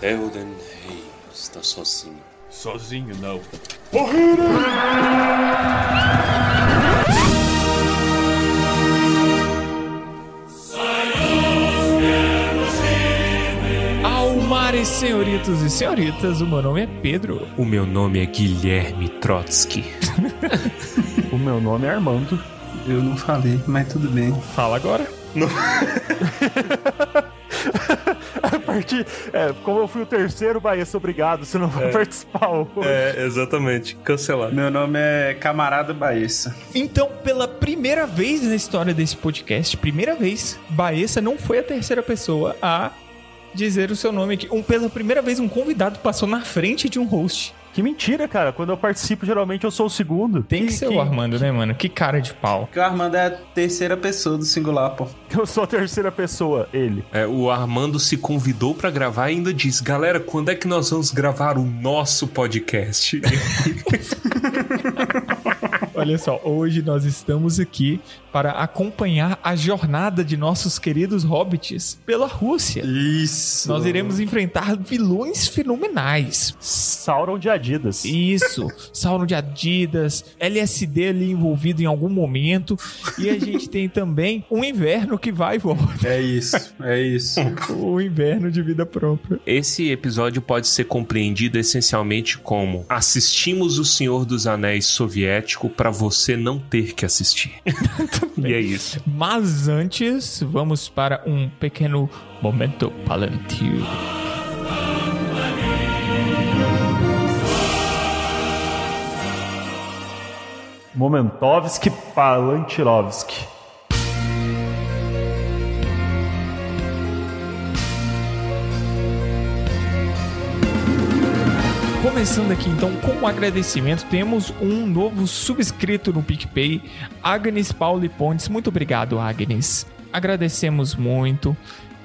Theoden Rei está sozinho. Sozinho não. Almares, senhoritos e senhoritas, o meu nome é Pedro. O meu nome é Guilherme Trotsky. O meu nome é Armando. Eu não falei, mas tudo bem. Fala agora. A partir, é, como eu fui o terceiro, Baessa, obrigado. Você não vai participar hoje. É, exatamente. Cancelado. Meu nome é Camarada Baessa. Então, pela primeira vez na história desse podcast, primeira vez, Baessa não foi a terceira pessoa a dizer o seu nome aqui. Um, pela primeira vez, um convidado passou na frente de um host. Que mentira, cara. Quando eu participo, geralmente eu sou o segundo. Tem que, ser o Armando, né, mano? Que cara de pau. Porque o Armando é a terceira pessoa do singular, pô. Eu sou a terceira pessoa, ele. É, o Armando se convidou pra gravar e ainda disse: Galera, quando é que nós vamos gravar o nosso podcast? Olha só, hoje nós estamos aqui para acompanhar a jornada de nossos queridos hobbits pela Rússia. Isso. Nós iremos enfrentar vilões fenomenais. Sauron de Adidas. Isso, Sauron de Adidas, LSD ali envolvido em algum momento. E a gente tem também um inverno que vai e volta. É isso, é isso. O inverno de vida própria. Esse episódio pode ser compreendido essencialmente como assistimos o Senhor dos Anéis soviético pra você não ter que assistir. e é isso. Mas antes, vamos para um pequeno momento palantio. Momentovski Palantirovski. Começando aqui então com um agradecimento, temos um novo subscrito no PicPay, Agnes Pauli Pontes. Muito obrigado, Agnes. Agradecemos muito.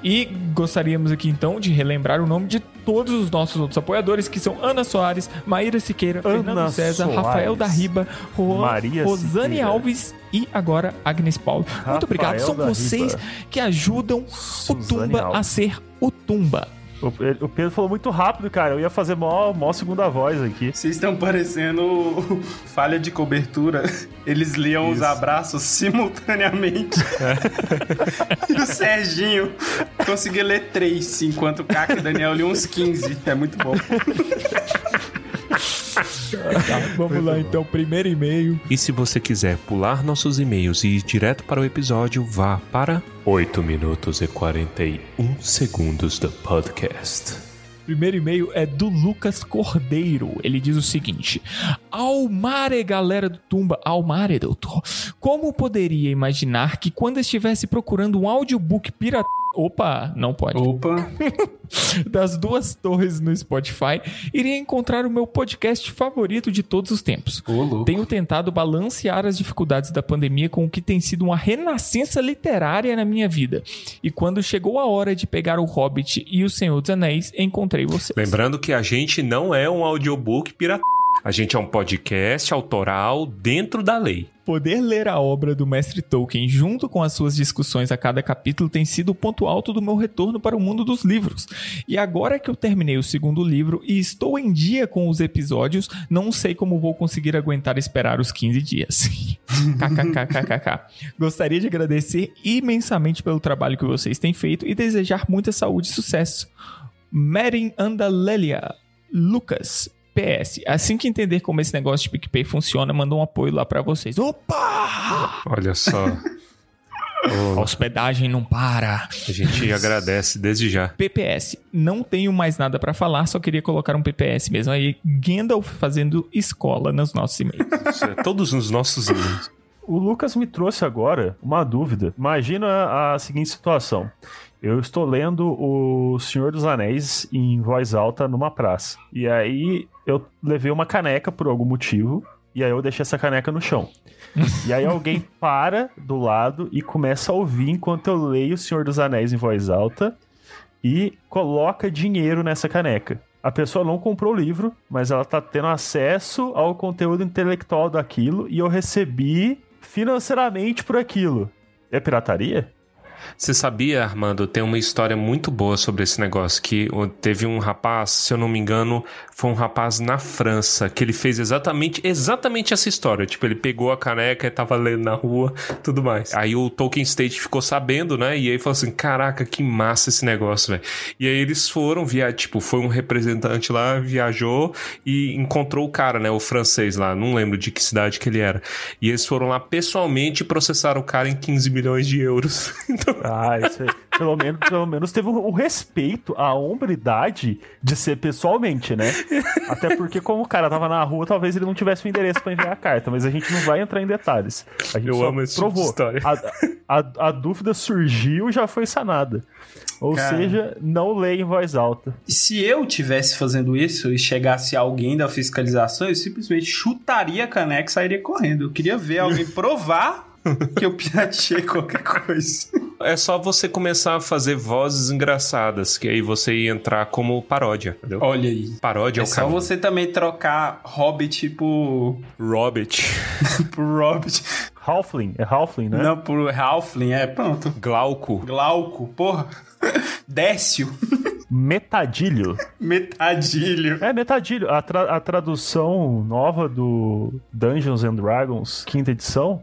E gostaríamos aqui então de relembrar o nome de todos os nossos outros apoiadores, que são Ana Soares, Maíra Siqueira, Ana Fernando César, Soares, Rafael da Riba, Juan, Maria Rosane Siqueira. Alves e agora Agnes Paulo. Muito obrigado. São vocês Riba. que ajudam o Suzane Tumba a Alves. ser o Tumba. O, Pedro falou muito rápido, cara. Eu ia fazer mó, mó segunda voz aqui. Vocês estão parecendo falha de cobertura. Eles liam os abraços simultaneamente. e o Serginho conseguia ler três, enquanto o Caco e o Daniel liam uns 15. É muito bom. Tá, vamos lá então, primeiro e-mail. E se você quiser pular nossos e-mails e ir direto para o episódio, vá para 8 minutos e 41 segundos do podcast. Primeiro e-mail é do Lucas Cordeiro. Ele diz o seguinte: Almare, galera do Tumba, Almare, doutor. Como poderia imaginar que quando estivesse procurando um audiobook pirata. Opa, não pode. Opa. Das duas torres no Spotify, iria encontrar o meu podcast favorito de todos os tempos. Louco. Tenho tentado balancear as dificuldades da pandemia com o que tem sido uma renascença literária na minha vida. E quando chegou a hora de pegar o Hobbit e o Senhor dos Anéis, encontrei você. Lembrando que a gente não é um audiobook pirata. A gente é um podcast autoral dentro da lei. Poder ler a obra do mestre Tolkien junto com as suas discussões a cada capítulo tem sido o ponto alto do meu retorno para o mundo dos livros. E agora que eu terminei o segundo livro e estou em dia com os episódios, não sei como vou conseguir aguentar esperar os 15 dias. KKKKKK. Gostaria de agradecer imensamente pelo trabalho que vocês têm feito e desejar muita saúde e sucesso. Merin Andalelia Lucas. PS, assim que entender como esse negócio de PicPay funciona, manda um apoio lá pra vocês. Opa! Olha só. A hospedagem não para. A gente agradece desde já. PPS, não tenho mais nada pra falar, só queria colocar um PPS mesmo. Aí, Gandalf fazendo escola nos nossos e-mails. Isso é Todos os nossos e-mails. O Lucas me trouxe agora uma dúvida. Imagina a seguinte situação. Eu estou lendo O Senhor dos Anéis em voz alta numa praça. E aí eu levei uma caneca por algum motivo. E aí eu deixei essa caneca no chão. E aí alguém para do lado e começa a ouvir enquanto eu leio O Senhor dos Anéis em voz alta e coloca dinheiro nessa caneca. A pessoa não comprou o livro, mas ela tá tendo acesso ao conteúdo intelectual daquilo e eu recebi financeiramente por aquilo. É pirataria? Você sabia, Armando, tem uma história muito boa sobre esse negócio, que teve um rapaz, se eu não me engano, foi um rapaz na França, que ele fez exatamente, exatamente essa história. Tipo, ele pegou a caneca e tava lendo na rua, tudo mais. Aí o Tolkien State ficou sabendo, né? E aí falou assim, caraca, que massa esse negócio, velho. E aí eles foram via, tipo, foi um representante lá, viajou e encontrou o cara, né? O francês lá, não lembro de que cidade que ele era. E eles foram lá pessoalmente e processaram o cara em 15 milhões de euros. então... Ah, isso aí. Pelo menos, pelo menos teve o respeito, a hombridade de ser pessoalmente, né? Até porque, como o cara tava na rua, talvez ele não tivesse o endereço para enviar a carta, mas a gente não vai entrar em detalhes. A gente Eu só amo esse provou. tipo de história. A, a, a dúvida surgiu e já foi sanada. Ou Cara. seja, não leia em voz alta. E se eu tivesse fazendo isso e chegasse alguém da fiscalização, eu simplesmente chutaria a caneca e sairia correndo. Eu queria ver alguém provar que eu pirateei qualquer coisa. É só você começar a fazer vozes engraçadas, que aí você ia entrar como paródia, entendeu? Olha aí. Paródia é, É só caminho. você também trocar Hobbit por, Robbit, por Hobbit. Halfling, é Halfling, né? Não, por Halfling. É, pronto. Glauco. Glauco, porra. Décio. Metadilho. Metadilho. É, metadilho. A, tra- a tradução nova do Dungeons and Dragons, quinta edição,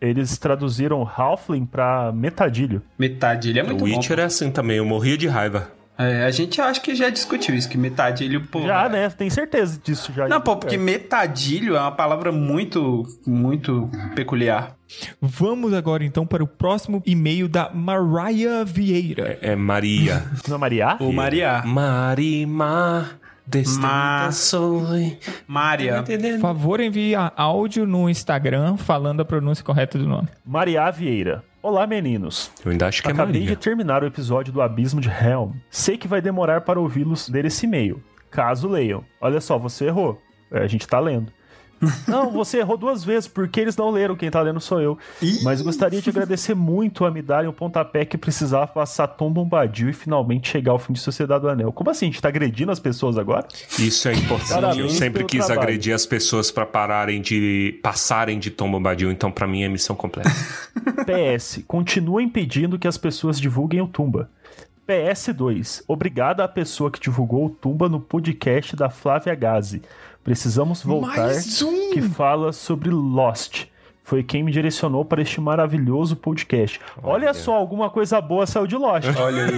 eles traduziram Halfling pra metadilho. Metadilho é muito o Witcher bom. é assim também, eu morria de raiva. É, a gente acha que já discutiu isso, que metadilho, pô. já, né? Tem certeza disso já. Não, pô, porque metadilho é uma palavra muito, muito peculiar. Vamos agora então para o próximo e-mail da Mariah Vieira. É Maria. Não é Maria? O Maria. Marima, destinada soy. Mária. Por favor, envie áudio no Instagram falando a pronúncia correta do nome. Maria Vieira. Olá, meninos. Eu ainda acho que é Acabei Maria. de terminar o episódio do Abismo de Helm. Sei que vai demorar para ouvi-los ler esse e-mail. Caso leiam. Olha só, você errou. É, a gente tá lendo. Não, você errou duas vezes, porque eles não leram, quem tá lendo sou eu. Mas gostaria de agradecer muito a me darem o pontapé que precisava passar Tom Bombadil e finalmente chegar ao fim de Sociedade do Anel. Como assim? A gente tá agredindo as pessoas agora? Isso é importante. Parabéns eu sempre quis trabalho. agredir as pessoas pra pararem de passarem de Tom Bombadil, então pra mim é missão completa. PS, continuem pedindo que as pessoas divulguem o Tumba. PS2, obrigado à pessoa que divulgou o Tumba no podcast da Flávia Gazi. Precisamos voltar Mais um! que fala sobre Lost. Foi quem me direcionou para este maravilhoso podcast. Olha, Olha. só, alguma coisa boa saiu de Lost. Olha aí.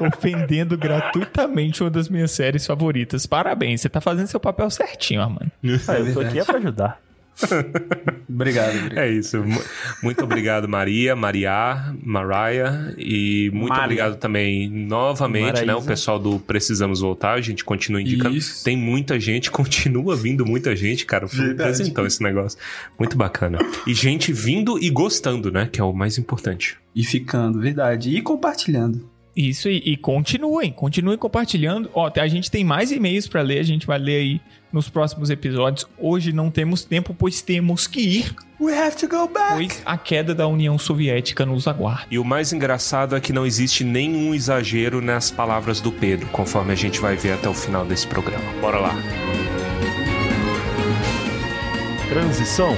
Ofendendo gratuitamente uma das minhas séries favoritas. Parabéns, você tá fazendo seu papel certinho, Armando. Ah, eu tô aqui é pra ajudar. obrigado, obrigado. É isso. Mu- Muito obrigado, Maria, Maria, Mariah. E muito Maria. obrigado também novamente, né? O Maraísa. pessoal do Precisamos Voltar. A gente continua indicando. Isso. Tem muita gente, continua vindo muita gente, cara. Foi Verdade. presentão esse negócio. Muito bacana. E gente vindo e gostando, né? Que é o mais importante. E ficando, verdade. E compartilhando. Isso aí. E continuem, continuem compartilhando. Ó, a gente tem mais e-mails pra ler, a gente vai ler aí nos próximos episódios. Hoje não temos tempo, pois temos que ir, We have to go back. pois a queda da União Soviética nos aguarda. E o mais engraçado é que não existe nenhum exagero nas palavras do Pedro, conforme a gente vai ver até o final desse programa. Bora lá. Transição.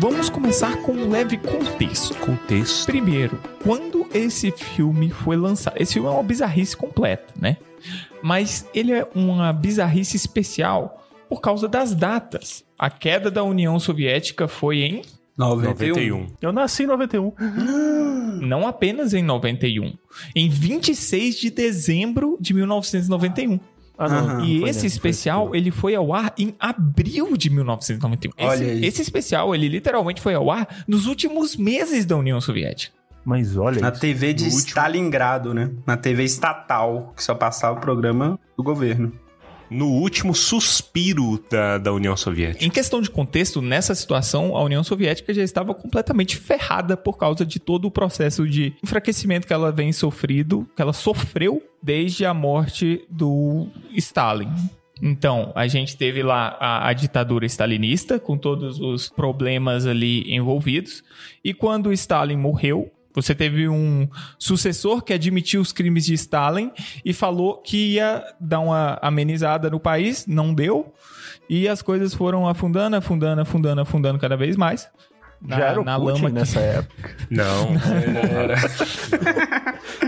Vamos começar com um leve contexto. Contexto. Primeiro, quando esse filme foi lançado? Esse filme é uma bizarrice completa, né? Mas ele é uma bizarrice especial por causa das datas. A queda da União Soviética foi em 91. 91. Eu nasci em 91. não apenas em 91, em 26 de dezembro de 1991. Ah, não. Não E esse especial, ele foi ao ar em abril de 1991. Olha esse, aí. esse especial, ele literalmente foi ao ar nos últimos meses da União Soviética. Mas olha Na isso. TV de. Stalingrado, né? Na TV estatal, que só passava o programa do governo. No último suspiro da, da União Soviética. Em questão de contexto, nessa situação, a União Soviética já estava completamente ferrada por causa de todo o processo de enfraquecimento que ela vem sofrido, que ela sofreu desde a morte do Stalin. Então, a gente teve lá a, a ditadura stalinista, com todos os problemas ali envolvidos. E quando Stalin morreu, Você teve um sucessor que admitiu os crimes de Stalin e falou que ia dar uma amenizada no país, não deu. E as coisas foram afundando, afundando, afundando, afundando cada vez mais. Na, Já era o na Putin lama nessa época. Não, não era.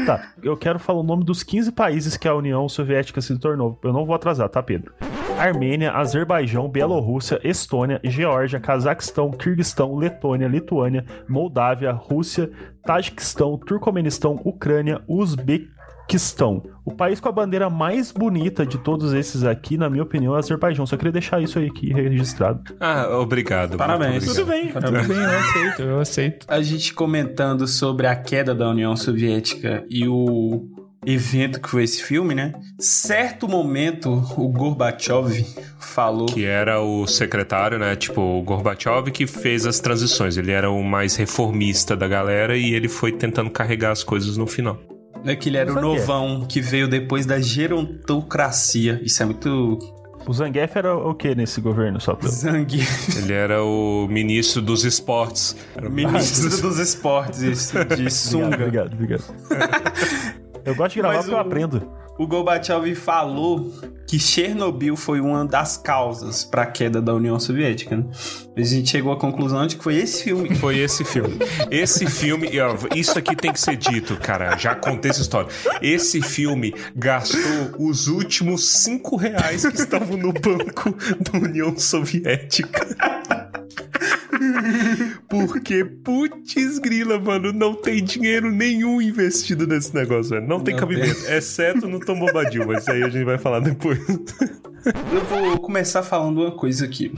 tá, eu quero falar o nome dos 15 países que a União Soviética se tornou. Eu não vou atrasar, tá, Pedro? Armênia, Azerbaijão, Bielorrússia, Estônia, Geórgia, Cazaquistão, Kirguistão, Letônia, Lituânia, Moldávia, Rússia, Tajiquistão, Turcomenistão, Ucrânia, Uzbequistão. O país com a bandeira mais bonita de todos esses aqui, na minha opinião, é o Azerbaijão. Só queria deixar isso aí aqui registrado. Ah, obrigado. Parabéns. Tudo bem, Parabéns. tudo bem, eu aceito, eu aceito. A gente comentando sobre a queda da União Soviética e o evento que foi esse filme, né? Certo momento, o Gorbachev falou. Que era o secretário, né? Tipo, o Gorbachev que fez as transições. Ele era o mais reformista da galera e ele foi tentando carregar as coisas no final. É que ele era o novão que veio depois da gerontocracia. Isso é muito o Zangief era o que nesse governo, só pra... Zangief. Ele era o ministro dos esportes. Era o ministro dos esportes, isso, de sunga. obrigado, obrigado. obrigado. Eu gosto de gravar Mas porque o, eu aprendo. O Gorbachev falou que Chernobyl foi uma das causas para a queda da União Soviética. Né? A gente chegou à conclusão de que foi esse filme. Foi esse filme. Esse filme, isso aqui tem que ser dito, cara. Já contei essa história. Esse filme gastou os últimos cinco reais que estavam no banco da União Soviética. Porque, putz grila, mano, não tem dinheiro nenhum investido nesse negócio, velho. Não tem não cabimento. Tem. Exceto no Tom Bombadil, mas isso aí a gente vai falar depois. Eu vou começar falando uma coisa aqui.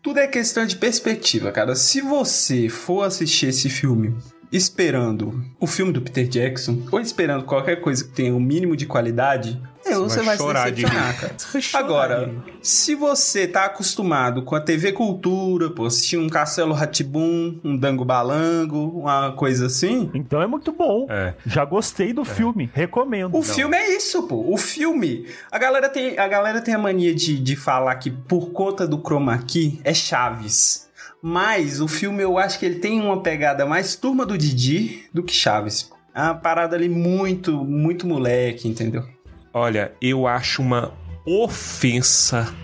Tudo é questão de perspectiva, cara. Se você for assistir esse filme esperando o filme do Peter Jackson, ou esperando qualquer coisa que tenha o um mínimo de qualidade, você, vai, vai chorar se decepcionar, de... cara. Agora, se você tá acostumado com a TV Cultura, pô, assistir um Castelo Ratibum, um Dango Balango, uma coisa assim. Então é muito bom. É. Já gostei do é. filme, recomendo. O Não. filme é isso, pô. O filme. A galera tem a, galera tem a mania de, de falar que por conta do chroma key é Chaves. Mas o filme eu acho que ele tem uma pegada mais turma do Didi do que Chaves. É uma parada ali muito, muito moleque, entendeu? Olha, eu acho uma ofensa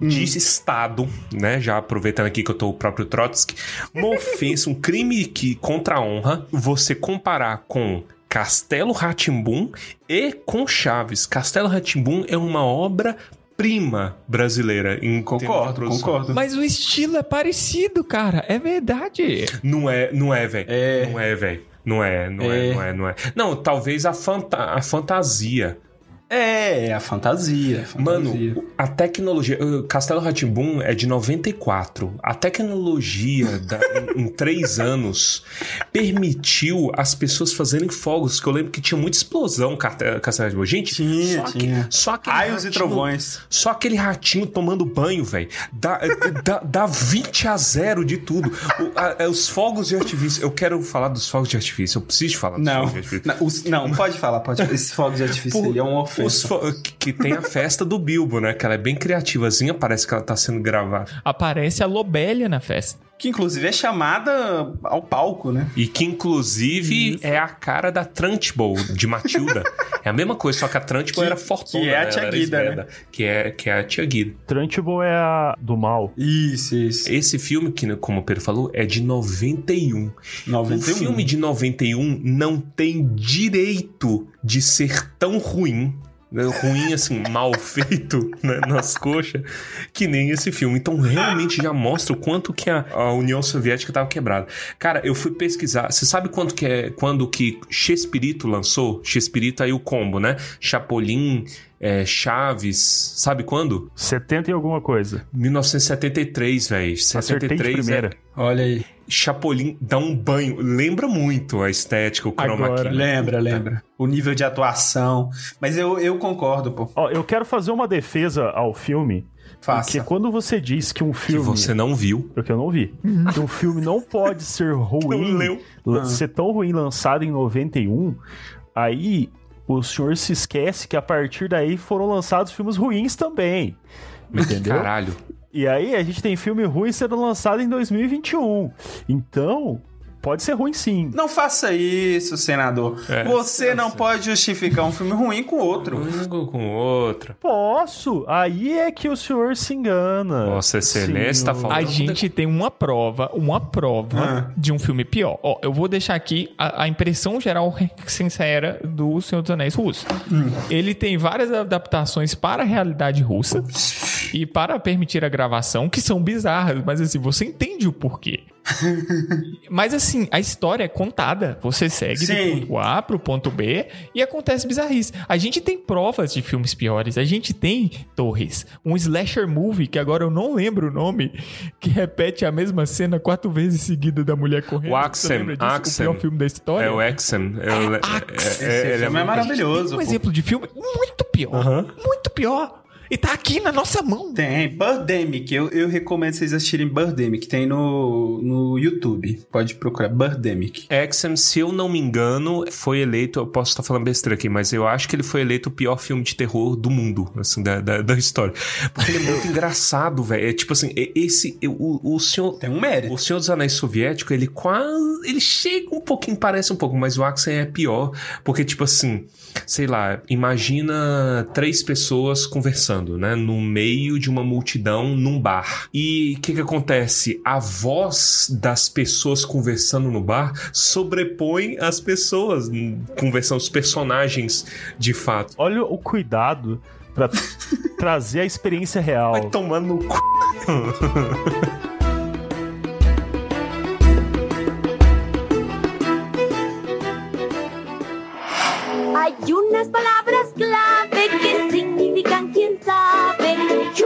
de hum. Estado, né? Já aproveitando aqui que eu tô o próprio Trotsky, uma ofensa, um crime que contra a honra, você comparar com Castelo Ratimbum e com Chaves. Castelo Ratimbum é uma obra prima brasileira em concordo, concordo. Mas o estilo é parecido, cara. É verdade. Não é, não é, velho. É. Não é, velho. Não é, não é. é, não é, não é. Não, talvez a, fanta a fantasia é, é a fantasia, a fantasia. Mano, a tecnologia. Castelo Ratimbum é de 94. A tecnologia da, em, em, três anos permitiu as pessoas fazerem fogos. Que eu lembro que tinha muita explosão Castelo Ratimbum. Gente, tinha, só tinha. Que, só aquele Raios ratinho, e trovões. Só aquele ratinho tomando banho, velho. Dá, dá, dá 20 a 0 de tudo. O, a, os fogos de artifício. Eu quero falar dos fogos de artifício. Eu preciso falar dos não, fogos de artifício. Não, os, não pode falar. Pode, esse fogos de artifício Por, é um ofensa que tem a festa do Bilbo, né? Que ela é bem criativazinha, parece que ela tá sendo gravada. Aparece a Lobélia na festa. Que inclusive é chamada ao palco, né? E que inclusive Isso. é a cara da Trunchbull, de Matilda. é a mesma coisa, só que a Trunchbull era fortuna. Que é a né? tia Guida, né? Que é, que é a tia Guida. Trunchbull é a do mal. Isso, isso. Esse filme, que como o Pedro falou, é de 91. 91. O filme de 91 não tem direito de ser tão ruim ruim, assim, mal feito né, nas coxas, que nem esse filme. Então, realmente já mostra o quanto que a, a União Soviética estava quebrada. Cara, eu fui pesquisar. Você sabe quanto que é quando que Chespirito lançou? Chespirito aí o combo, né? Chapolin, é, Chaves, sabe quando? 70 e alguma coisa. 1973, velho. 73 primeira. É... Olha aí. Chapolin dá um banho. Lembra muito a estética, o chroma Agora, key. Lembra, lembra. O nível de atuação. Mas eu, eu concordo, pô. Ó, eu quero fazer uma defesa ao filme. Faça. Porque quando você diz que um filme. Que você não viu. Porque eu não vi. que um filme não pode ser ruim. Ah. ser tão ruim lançado em 91. Aí o senhor se esquece que a partir daí foram lançados filmes ruins também. Entendeu? Caralho. E aí a gente tem filme ruim sendo lançado em 2021. Então, pode ser ruim sim. Não faça isso, senador. É, Você não pode justificar um filme ruim com outro. Um com o outro. Posso. Aí é que o senhor se engana. Vossa Excelência tá Senhor. falando. A gente tem uma prova, uma prova Ah. de um filme pior. Ó, eu vou deixar aqui a, a impressão geral sincera do Senhor dos Anéis russo. Ele tem várias adaptações para a realidade russa e para permitir a gravação, que são bizarras, mas assim, você entende o porquê. Mas assim, a história é contada. Você segue Sim. do ponto A pro ponto B e acontece bizarrice. A gente tem provas de filmes piores. A gente tem, Torres, um slasher movie, que agora eu não lembro o nome, que repete a mesma cena quatro vezes seguida da mulher correndo. O Axem? Axem. O filme da história. É o Exem. É, o- é, é, ele é filme é maravilhoso. Um pô. exemplo de filme muito pior. Muito pior. E tá aqui na nossa mão. Tem, Birdemic. Eu, eu recomendo vocês assistirem Birdemic. Tem no, no YouTube. Pode procurar Birdemic. Exem, se eu não me engano, foi eleito. Eu posso estar falando besteira aqui, mas eu acho que ele foi eleito o pior filme de terror do mundo, assim, da, da, da história. Porque ele é muito engraçado, velho. É tipo assim, esse. O, o senhor. Tem um mérito. O Senhor dos Anéis soviético, ele quase. Ele chega um pouquinho, parece um pouco, mas o Axen é pior. Porque, tipo assim, sei lá, imagina três pessoas conversando, né? No meio de uma multidão num bar. E o que que acontece? A voz das pessoas conversando no bar sobrepõe as pessoas conversando, os personagens de fato. Olha o cuidado pra trazer a experiência real. Vai tomando no cu.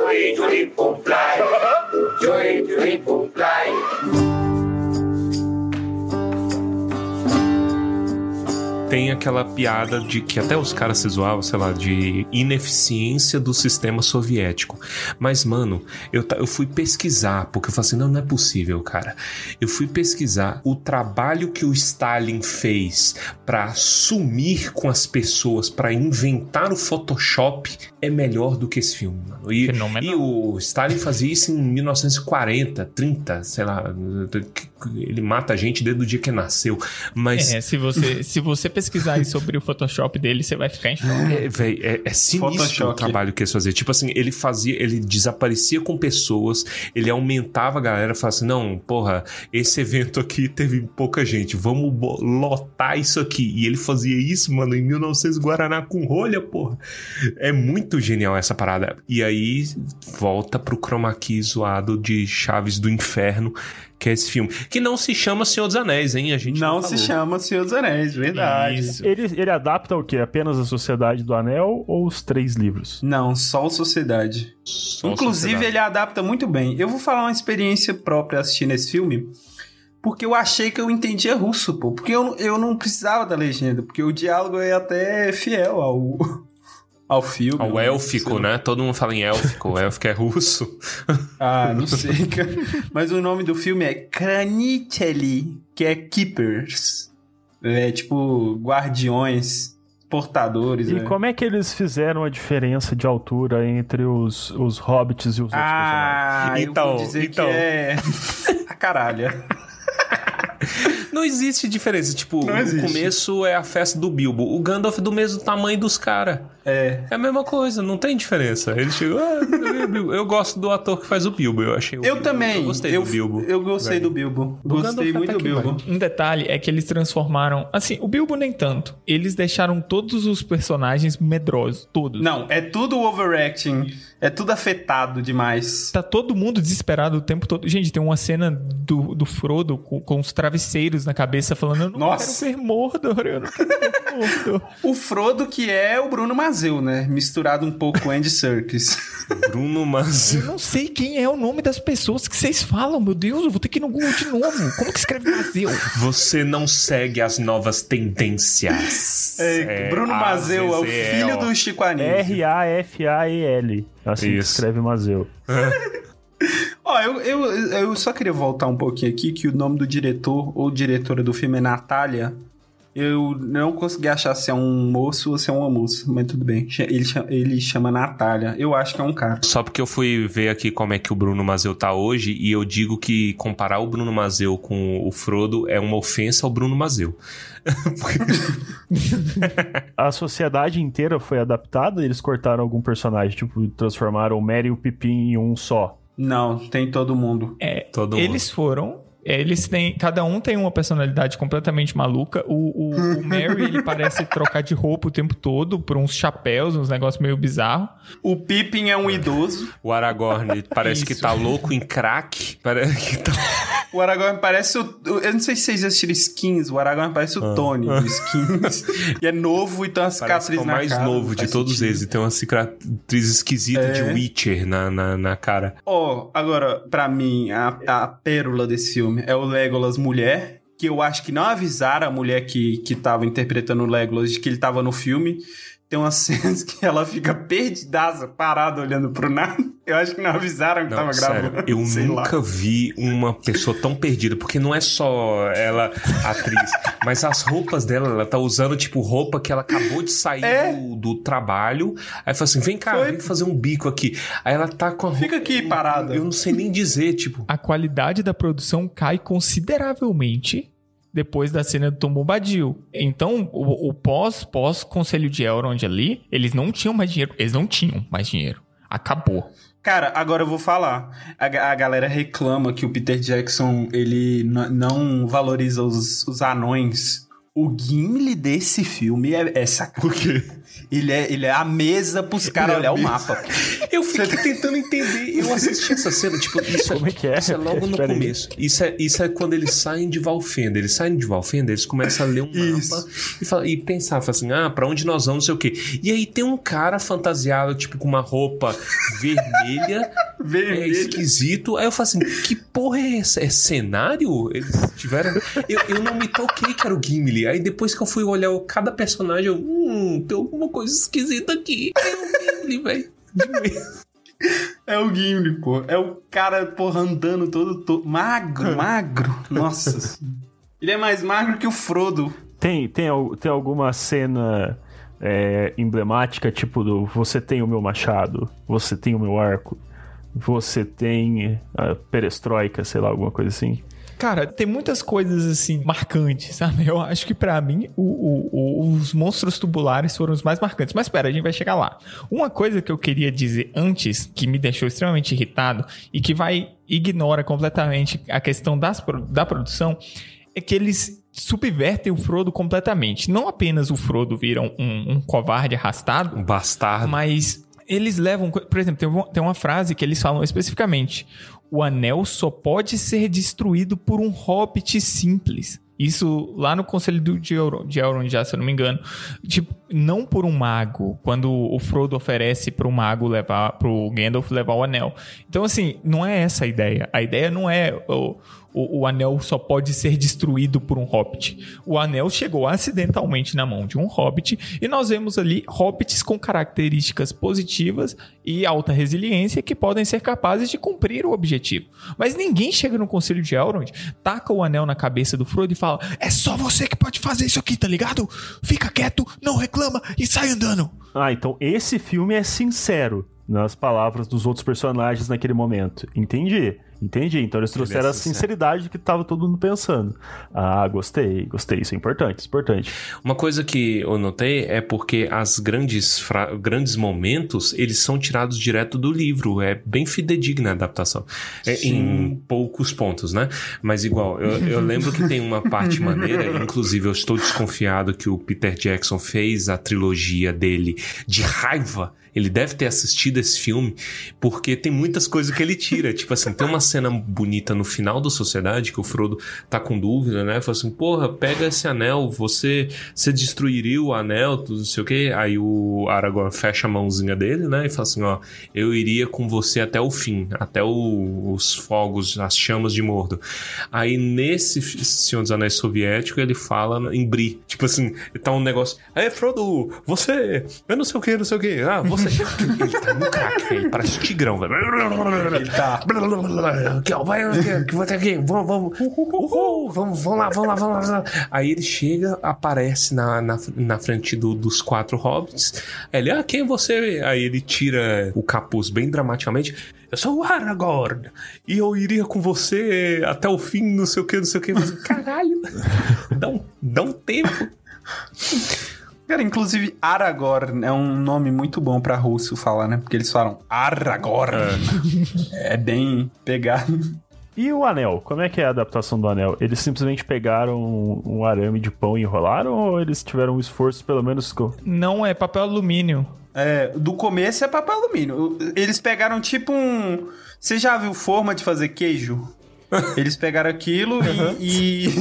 Joy, joy, boom, fly. Joy, joy, boom, fly. Tem aquela piada de que até os caras se zoavam, sei lá, de ineficiência do sistema soviético. Mas, mano, eu, eu fui pesquisar, porque eu falei assim, não, não é possível, cara. Eu fui pesquisar o trabalho que o Stalin fez pra sumir com as pessoas, pra inventar o Photoshop, é melhor do que esse filme, mano. E, e o Stalin fazia isso em 1940, 30, sei lá. Ele mata a gente desde o dia que nasceu. Mas É, se você, se você pesquisar aí sobre o Photoshop dele, você vai ficar em choque. É, véi, é, é sinistro Photoshop. o trabalho que eles faziam. Tipo assim, ele fazia, ele desaparecia com pessoas, ele aumentava a galera, falava assim: não, porra, esse evento aqui teve pouca gente, vamos lotar isso aqui. E ele fazia isso, mano, em 1900 Guaraná com rolha, porra. É muito genial essa parada. E aí volta pro chroma key zoado de Chaves do Inferno, que é esse filme. Que não se chama Senhor dos Anéis, hein? A gente Não se falou. chama Senhor dos Anéis, verdade. Isso. Ele, ele adapta o quê? Apenas a Sociedade do Anel ou os três livros? Não, só o Sociedade. Só Inclusive, Sociedade. ele adapta muito bem. Eu vou falar uma experiência própria assistindo esse filme. Porque eu achei que eu entendia russo, pô. Porque eu, eu não precisava da legenda. Porque o diálogo é até fiel ao, ao filme. Ao élfico, né? Todo mundo fala em élfico. O élfico é russo. Ah, não sei, cara. Mas o nome do filme é Kraniteli, que é Keepers. É tipo guardiões, portadores. E né? como é que eles fizeram a diferença de altura entre os, os hobbits e os outros Ah, eu Então, vou dizer então. que é a caralha. Não existe diferença. Tipo, Não o existe. começo é a festa do Bilbo. O Gandalf é do mesmo tamanho dos caras. É. É a mesma coisa, não tem diferença. Ele chegou. Ah, eu gosto do ator que faz o Bilbo. Eu achei o Eu Bilbo- também. Eu gostei eu, do Bilbo. Eu gostei velho. do Bilbo. Gostei muito do Bilbo. Um detalhe é que eles transformaram. Assim, o Bilbo nem tanto. Eles deixaram todos os personagens medrosos. Todos. Não, é tudo overacting. É tudo afetado demais. Tá todo mundo desesperado o tempo todo. Gente, tem uma cena do, do Frodo com, com os travesseiros na cabeça falando: Eu não Nossa. quero ver Mordor, eu não quero ver Mordor. O Frodo, que é o Bruno Mazeu, né? Misturado um pouco com Andy Serkis. Bruno Mas. Eu não sei quem é o nome das pessoas que vocês falam, meu Deus, eu vou ter que ir no Google de novo. Como que escreve Brasil? Você não segue as novas tendências. É, Bruno Mazeu é o filho do Chico Anísio. R-A-F-A-E-L. Assim que Isso. escreve Mazeu. Ó, eu, eu, eu só queria voltar um pouquinho aqui, que o nome do diretor ou diretora do filme é Natália Eu não consegui achar se é um moço ou se é uma moça, mas tudo bem. Ele chama, ele chama Natália. Eu acho que é um cara. Só porque eu fui ver aqui como é que o Bruno Mazeu tá hoje e eu digo que comparar o Bruno Mazeu com o Frodo é uma ofensa ao Bruno Mazeu. A sociedade inteira foi adaptada? Eles cortaram algum personagem? Tipo, transformaram o Merry e o Pippin em um só? Não, tem todo mundo. É, Todo eles foram. Eles têm. Cada um tem uma personalidade completamente maluca. O, o, o Mary, ele parece trocar de roupa o tempo todo por uns chapéus, uns negócios meio bizarros. O Pippin é um idoso. O Aragorn parece que Isso. tá louco em crack. Parece que tá... O Aragorn parece o. Eu não sei se vocês assistiram Skins. O Aragorn parece o Tony do Skins. e é novo e tem uma Ah. Cicatriz é o na mais cara. novo não de todos sentido. eles. E tem uma cicatriz esquisita de É. Witcher na, na, na cara. Ó, agora, pra mim, a, a pérola desse filme é o Legolas mulher, que eu acho que não avisaram a mulher que, que tava interpretando o Legolas de que ele tava no filme. Tem umas cenas que ela fica perdidaça, parada, olhando pro nada. Eu acho que não avisaram que Não, tava sério, gravando. eu sei lá. nunca vi uma pessoa tão perdida, porque não é só ela, atriz, mas as roupas dela, ela tá usando, tipo, roupa que ela acabou de sair É. do, do trabalho. Aí fala assim: vem cá, Foi. vem fazer um bico aqui. Aí ela tá com a roupa. Fica aqui parada. Eu não sei nem dizer, tipo. A qualidade da produção cai consideravelmente depois da cena do Tom Bombadil. Então, o, o pós, pós Conselho de Elrond ali, eles não tinham mais dinheiro. Eles não tinham mais dinheiro. Acabou. Cara, agora eu vou falar. A, a galera reclama que o Peter Jackson, ele não valoriza os, os anões. O Gimli desse filme é, é sacanagem. Por quê? Ele é, ele é a mesa pros caras é olhar o mapa. Eu fiquei tentando entender. Eu assisti essa cena, tipo, isso Como é que é? Isso é logo no aí. começo. Isso é, isso é quando eles saem de Valfenda. Eles saem de Valfenda, eles começam a ler um Isso. mapa e, fala, e pensar, fala assim, ah, pra onde nós vamos, não sei o quê. E aí tem um cara fantasiado, tipo, com uma roupa vermelha, é Vermelho. esquisito. Aí eu falo assim, que porra é essa? É cenário? Eles tiveram... Eu, eu não me toquei que era o Gimli. Aí depois que eu fui olhar cada personagem, eu, hum, tem alguma coisa esquisita aqui. É o Gimli, velho. É o Gimli, pô. É o cara, porra, andando todo, todo magro, magro. Nossa. Ele é mais magro que o Frodo. Tem, tem, tem alguma cena é, emblemática, tipo do você tem o meu machado, você tem o meu arco, você tem a perestroika, sei lá, alguma coisa assim. Cara, tem muitas coisas assim marcantes, sabe? Eu acho que pra mim o- o- o- os monstros tubulares foram os mais marcantes. Mas espera, a gente vai chegar lá. Uma coisa que eu queria dizer antes, que me deixou extremamente irritado e que vai ignora completamente a questão das, da produção, é que eles subvertem o Frodo completamente. Não apenas o Frodo vira um, um covarde arrastado, Um bastardo. mas eles levam. Por exemplo, tem uma frase que eles falam especificamente: o anel só pode ser destruído por um hobbit simples. Isso lá no Conselho do- de Elrond, de Elrond já, se eu não me engano. Tipo, não por um mago, quando o Frodo oferece pro mago levar, pro Gandalf levar o anel. Então, assim, não é essa a ideia. A ideia não é o, o, o anel só pode ser destruído por um hobbit. O anel chegou acidentalmente na mão de um hobbit e nós vemos ali hobbits com características positivas e alta resiliência que podem ser capazes de cumprir o objetivo. Mas ninguém chega no Conselho de Elrond, taca o anel na cabeça do Frodo e fala: "É só você que pode fazer isso aqui, tá ligado? Fica quieto, não reclama e sai andando." Ah, então esse filme é sincero nas palavras dos outros personagens naquele momento. Entendi. Entendi. Então eles trouxeram a sinceridade que tava todo mundo pensando. Ah, gostei, gostei. Isso é importante, isso é importante. Uma coisa que eu notei é porque as grandes, fra- grandes momentos, eles são tirados direto do livro. É bem fidedigna a adaptação. É, em poucos pontos, né? Mas igual, eu, eu lembro que tem uma parte maneira, inclusive eu estou desconfiado que o Peter Jackson fez a trilogia dele de raiva. Ele deve ter assistido esse filme, porque tem muitas coisas que ele tira. Tipo assim, tem uma cena bonita no final da Sociedade, que o Frodo tá com dúvida, né? Fala assim, porra, pega esse anel, você, você destruiria o anel, tudo não sei o quê. Aí o Aragorn fecha a mãozinha dele, né? E fala assim, ó, eu iria com você até o fim, até o- os fogos, as chamas de Mordor. Aí nesse Senhor dos Anéis soviético, ele fala em Bri. Tipo assim, tá um negócio, aí Frodo, você, eu não sei o que, não sei o que, ah, você... ele tá no crack, velho, parece um tigrão, velho. Ele tá. aqui, ó, vai, aqui, vou aqui, vamos, vamos, uhul, vamos, vamos lá, vamos lá, vamos lá. Aí ele chega, aparece na, na, na frente do, dos quatro hobbits. Ele, ah, quem é você? Aí ele tira o capuz bem dramaticamente. Eu sou o Aragorn e eu iria com você até o fim, não sei o que, não sei o que. Mas, caralho, dá um, dá um tempo. Cara, inclusive Aragorn é um nome muito bom pra russo falar, né? Porque eles falam Aragorn. É, bem pegado. E o anel? Como é que é a adaptação do anel? Eles simplesmente pegaram um, um arame de pão e enrolaram ou eles tiveram um esforço pelo menos com... Não, é papel alumínio. É, do começo é papel alumínio. Eles pegaram tipo um. Você já viu forma de fazer queijo? Eles pegaram aquilo e, e,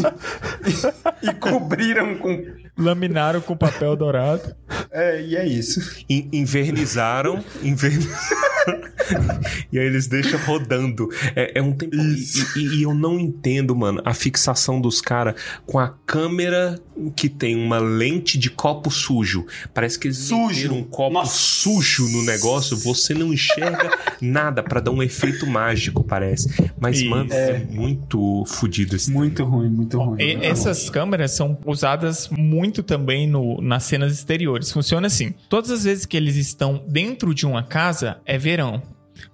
e cobriram com. Laminaram com papel dourado. É, e é isso. In- invernizaram, invernizaram. e aí eles deixam rodando. É, é um tempo. E, e- e eu não entendo, mano, a fixação dos caras com a câmera que tem uma lente de copo sujo. Parece que eles Sujo. meteram um copo Nossa. sujo no negócio. Você não enxerga nada pra dar um efeito mágico, parece. Mas, Isso. mano, é, muito fodido esse Muito ruim, muito ruim. E- essas câmeras são usadas muito também no, nas cenas exteriores. Funciona assim: todas as vezes que eles estão dentro de uma casa, é verão.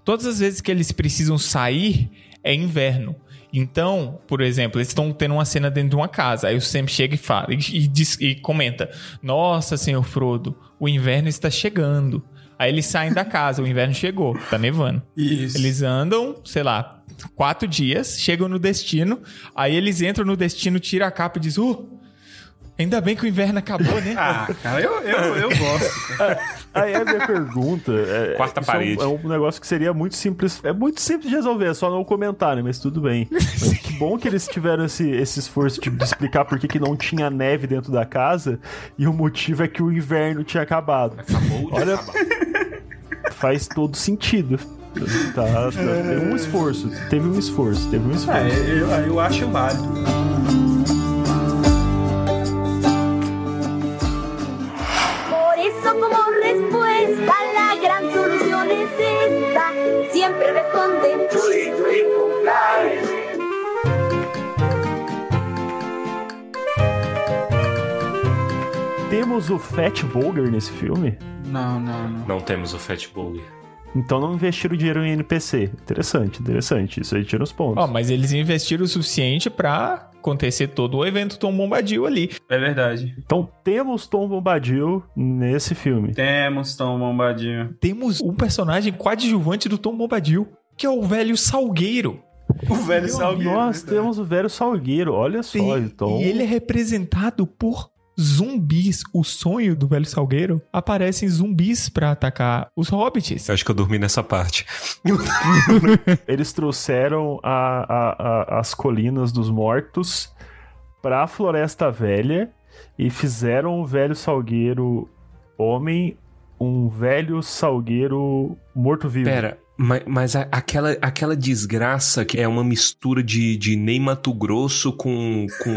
Todas as vezes que eles precisam sair, é inverno. Então, por exemplo, eles estão tendo uma cena dentro de uma casa. Aí o Sam chega e fala e, e diz- e comenta: Nossa, senhor Frodo, o inverno está chegando. Aí eles saem da casa, o inverno chegou, tá nevando. Isso. Eles andam, sei lá, quatro dias, chegam no destino, aí eles entram no destino, tiram a capa e dizem, uh, ainda bem que o inverno acabou, né? Ah, cara, eu, eu, eu gosto. Aí a minha pergunta é... Quarta isso é um- parede. É um, negócio que seria muito simples... É muito simples de resolver, é só não comentar, né? Mas tudo bem. Mas que bom que eles tiveram esse, esse esforço tipo, de explicar por que, que não tinha neve dentro da casa e o motivo é que o inverno tinha acabado. Acabou de Olha, acabar. faz todo sentido. Tá, tá, teve um esforço, teve um esforço, teve um esforço. É, eu, eu acho válido. Temos o Fat Bulger nesse filme, Não, não, não. Não temos o Fat Bully. então não investiram dinheiro em NPC. Interessante, interessante. Isso aí tira os pontos. Ó, mas eles investiram o suficiente pra acontecer todo o evento Tom Bombadil ali. É verdade. Então temos Tom Bombadil nesse filme. Temos Tom Bombadinho. Temos um personagem coadjuvante do Tom Bombadil, que é o velho Salgueiro. O velho Salgueiro. Nós verdade. temos o velho Salgueiro, olha só, E- então. E ele é representado por zumbis. O sonho do velho Salgueiro aparecem zumbis pra atacar os hobbits. Eu acho que eu dormi nessa parte. Eles trouxeram a- a- a- as colinas dos mortos pra Floresta Velha e fizeram o velho Salgueiro homem um velho Salgueiro morto-vivo. Pera, mas, mas a- aquela, aquela desgraça que é uma mistura de, de Ney Mato Grosso com. com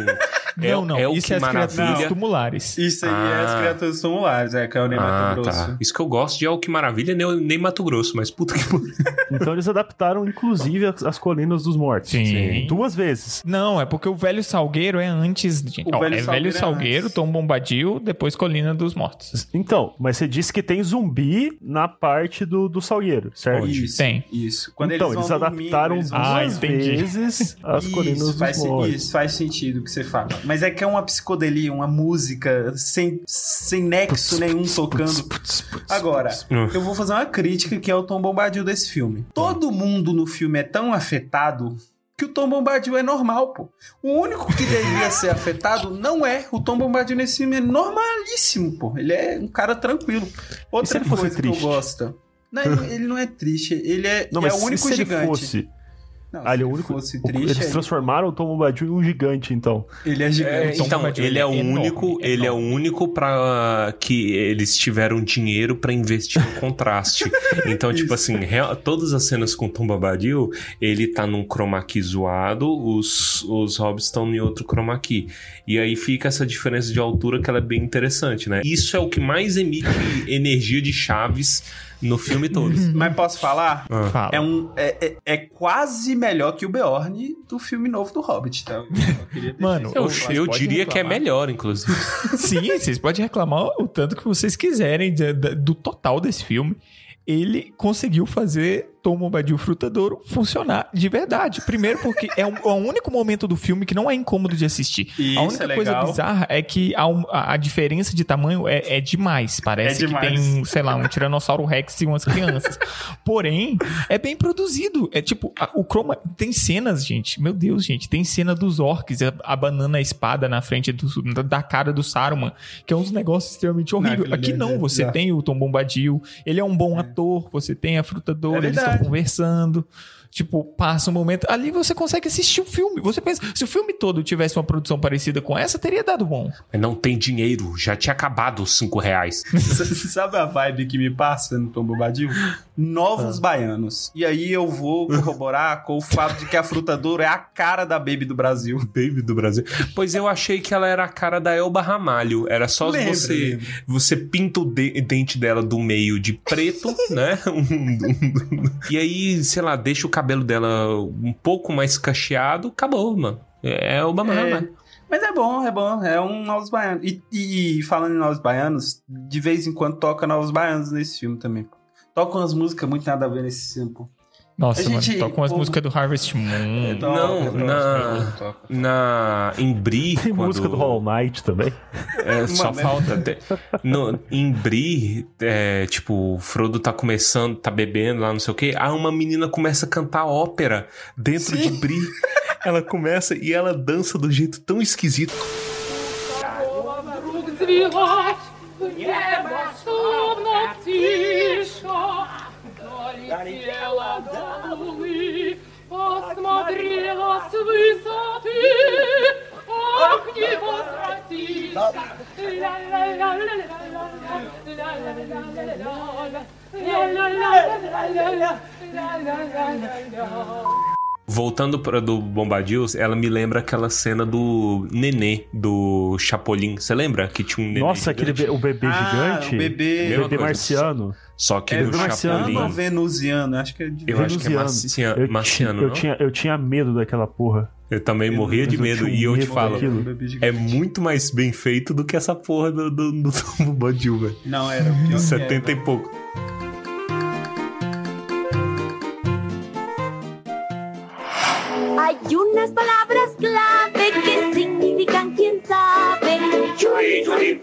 é, não, não. é o isso que é as criaturas maravilha. tumulares. Isso aí é Ah. as criaturas tumulares, é que é o Ney Mato Ah, Grosso. tá. Isso que eu gosto de é o que maravilha, nem, nem Mato Grosso, mas puta que. Então eles adaptaram inclusive as, as colinas dos mortos. Sim. Duas vezes. Não, é porque o velho Salgueiro é antes. De... O Ó, velho é Salgueiro velho é Salgueiro, antes. Tom Bombadil, depois Colina dos Mortos. Então, mas você disse que tem zumbi na parte do, do Salgueiro, certo? Isso, Tem. isso. Quando então, eles, eles, vão dormir, adaptaram eles vão duas Ah, vezes as colinas Isso dos faz, mortos. isso faz sentido o que você fala. Mas é que é uma psicodelia, uma música sem, sem nexo nenhum tocando. Agora, eu vou fazer uma crítica que é o Tom Bombadil desse filme. Todo mundo no filme é tão afetado que o Tom Bombadil é normal, pô. O único que devia ser afetado não é. O Tom Bombadil nesse filme é normalíssimo, pô. Ele é um cara tranquilo. Outra ele fosse coisa que eu gosto. Não, ele, ele não é triste. Ele é, Não, é mas o único se ele gigante. fosse. Não, Ah, ele é o único. fosse o- triste, eles ele- transformaram o Tom Bombadil em um gigante, então. ele é gigante. Tom então, Bombadil, ele é o ele é enorme, único, ele é o enorme. único para que eles tiveram dinheiro pra investir no contraste. Então, tipo assim, real- todas as cenas com Tom Bombadil, ele tá num chroma key zoado, os, os hobbits estão em outro chroma key. E aí fica essa diferença de altura que ela é bem interessante, né? Isso é o que mais emite energia de chaves no filme todos uhum. Mas posso falar? Ah. Fala. É, um, é, é, é, quase melhor que o Beorn do filme novo do Hobbit, tá? Eu Mano, eu, eu diria reclamar. que é melhor, inclusive. Sim, vocês podem reclamar o tanto que vocês quiserem do total desse filme. Ele conseguiu fazer Tomo Badil Frutadouro funcionar de verdade. Primeiro porque é, um, é o único momento do filme que não é incômodo de assistir. Isso, a única é coisa bizarra é que a, a, diferença de tamanho é, é demais. Parece é demais. que tem, um, sei lá, um Tiranossauro Rex e umas crianças. Porém, é bem produzido. É tipo, a, o chroma... Tem cenas, gente. Meu Deus, gente. Tem cena dos orcs, a, banana espada na frente do, da cara do Saruman, que é um negócio negócios extremamente horrível. Não, Aqui não, você tem o Tom Bombadil, ele é um bom é. ator, você tem a Frutadoura, é eles estão conversando tipo, passa um momento. Ali você consegue assistir o um filme. Você pensa, se o filme todo tivesse uma produção parecida com essa, teria dado bom. Mas não tem dinheiro, já tinha acabado os cinco reais. Sabe a vibe que me passa no Tom Bobadil? Novos ah. baianos. E aí eu vou corroborar com o fato de que a fruta dura é a cara da Baby do Brasil. Baby do Brasil. Pois eu achei que ela era a cara da Elba Ramalho. Era só lembra, você lembra. você pinta o de dente dela do meio de preto, né? E aí, sei lá, deixa o cabelo cabelo dela um pouco mais cacheado, acabou, mano. É o Bamahama. É, né? mas é bom, é bom. É um Novos Baianos. E, e, e, falando em Novos Baianos, de vez em quando toca Novos Baianos nesse filme também. Toca umas músicas muito nada a ver nesse filme, pô. Nossa, a gente, mano, tocam as o... músicas do Harvest Moon. É, não, na, toco, na Embri... Tem quando... música do Hollow Knight também. É, só falta... Né? no, em Bri, é, tipo, o Frodo tá começando, tá bebendo lá, não sei o quê. Aí uma menina começa a cantar ópera dentro Sim. de Bri. Ela começa e ela dança do jeito tão esquisito. Yeah, долетела до луны, посмотрела с высоты, ах, не возвратишься. Ля-ля-ля-ля-ля-ля, ля-ля-ля-ля-ля-ля-ля-ля. Voltando para do Bombadil, ela me lembra aquela cena do nenê do Chapolin. Você lembra que tinha um nenê? Nossa, gigante? aquele be o bebê ah, gigante? O bebê, o bebê marciano. Só que é, no marciano Chapolin... ou venusiano? Acho que é de... Eu venusiano. acho que é marciano, eu, marciano eu, tinha, eu tinha medo daquela porra. Eu também eu morria de medo. E eu te falo, é muito mais bem feito do que essa porra do, do, do Bombadil, velho. Não, era. De 70 era. e pouco. Hay unas palabras clave que significan quién sabe.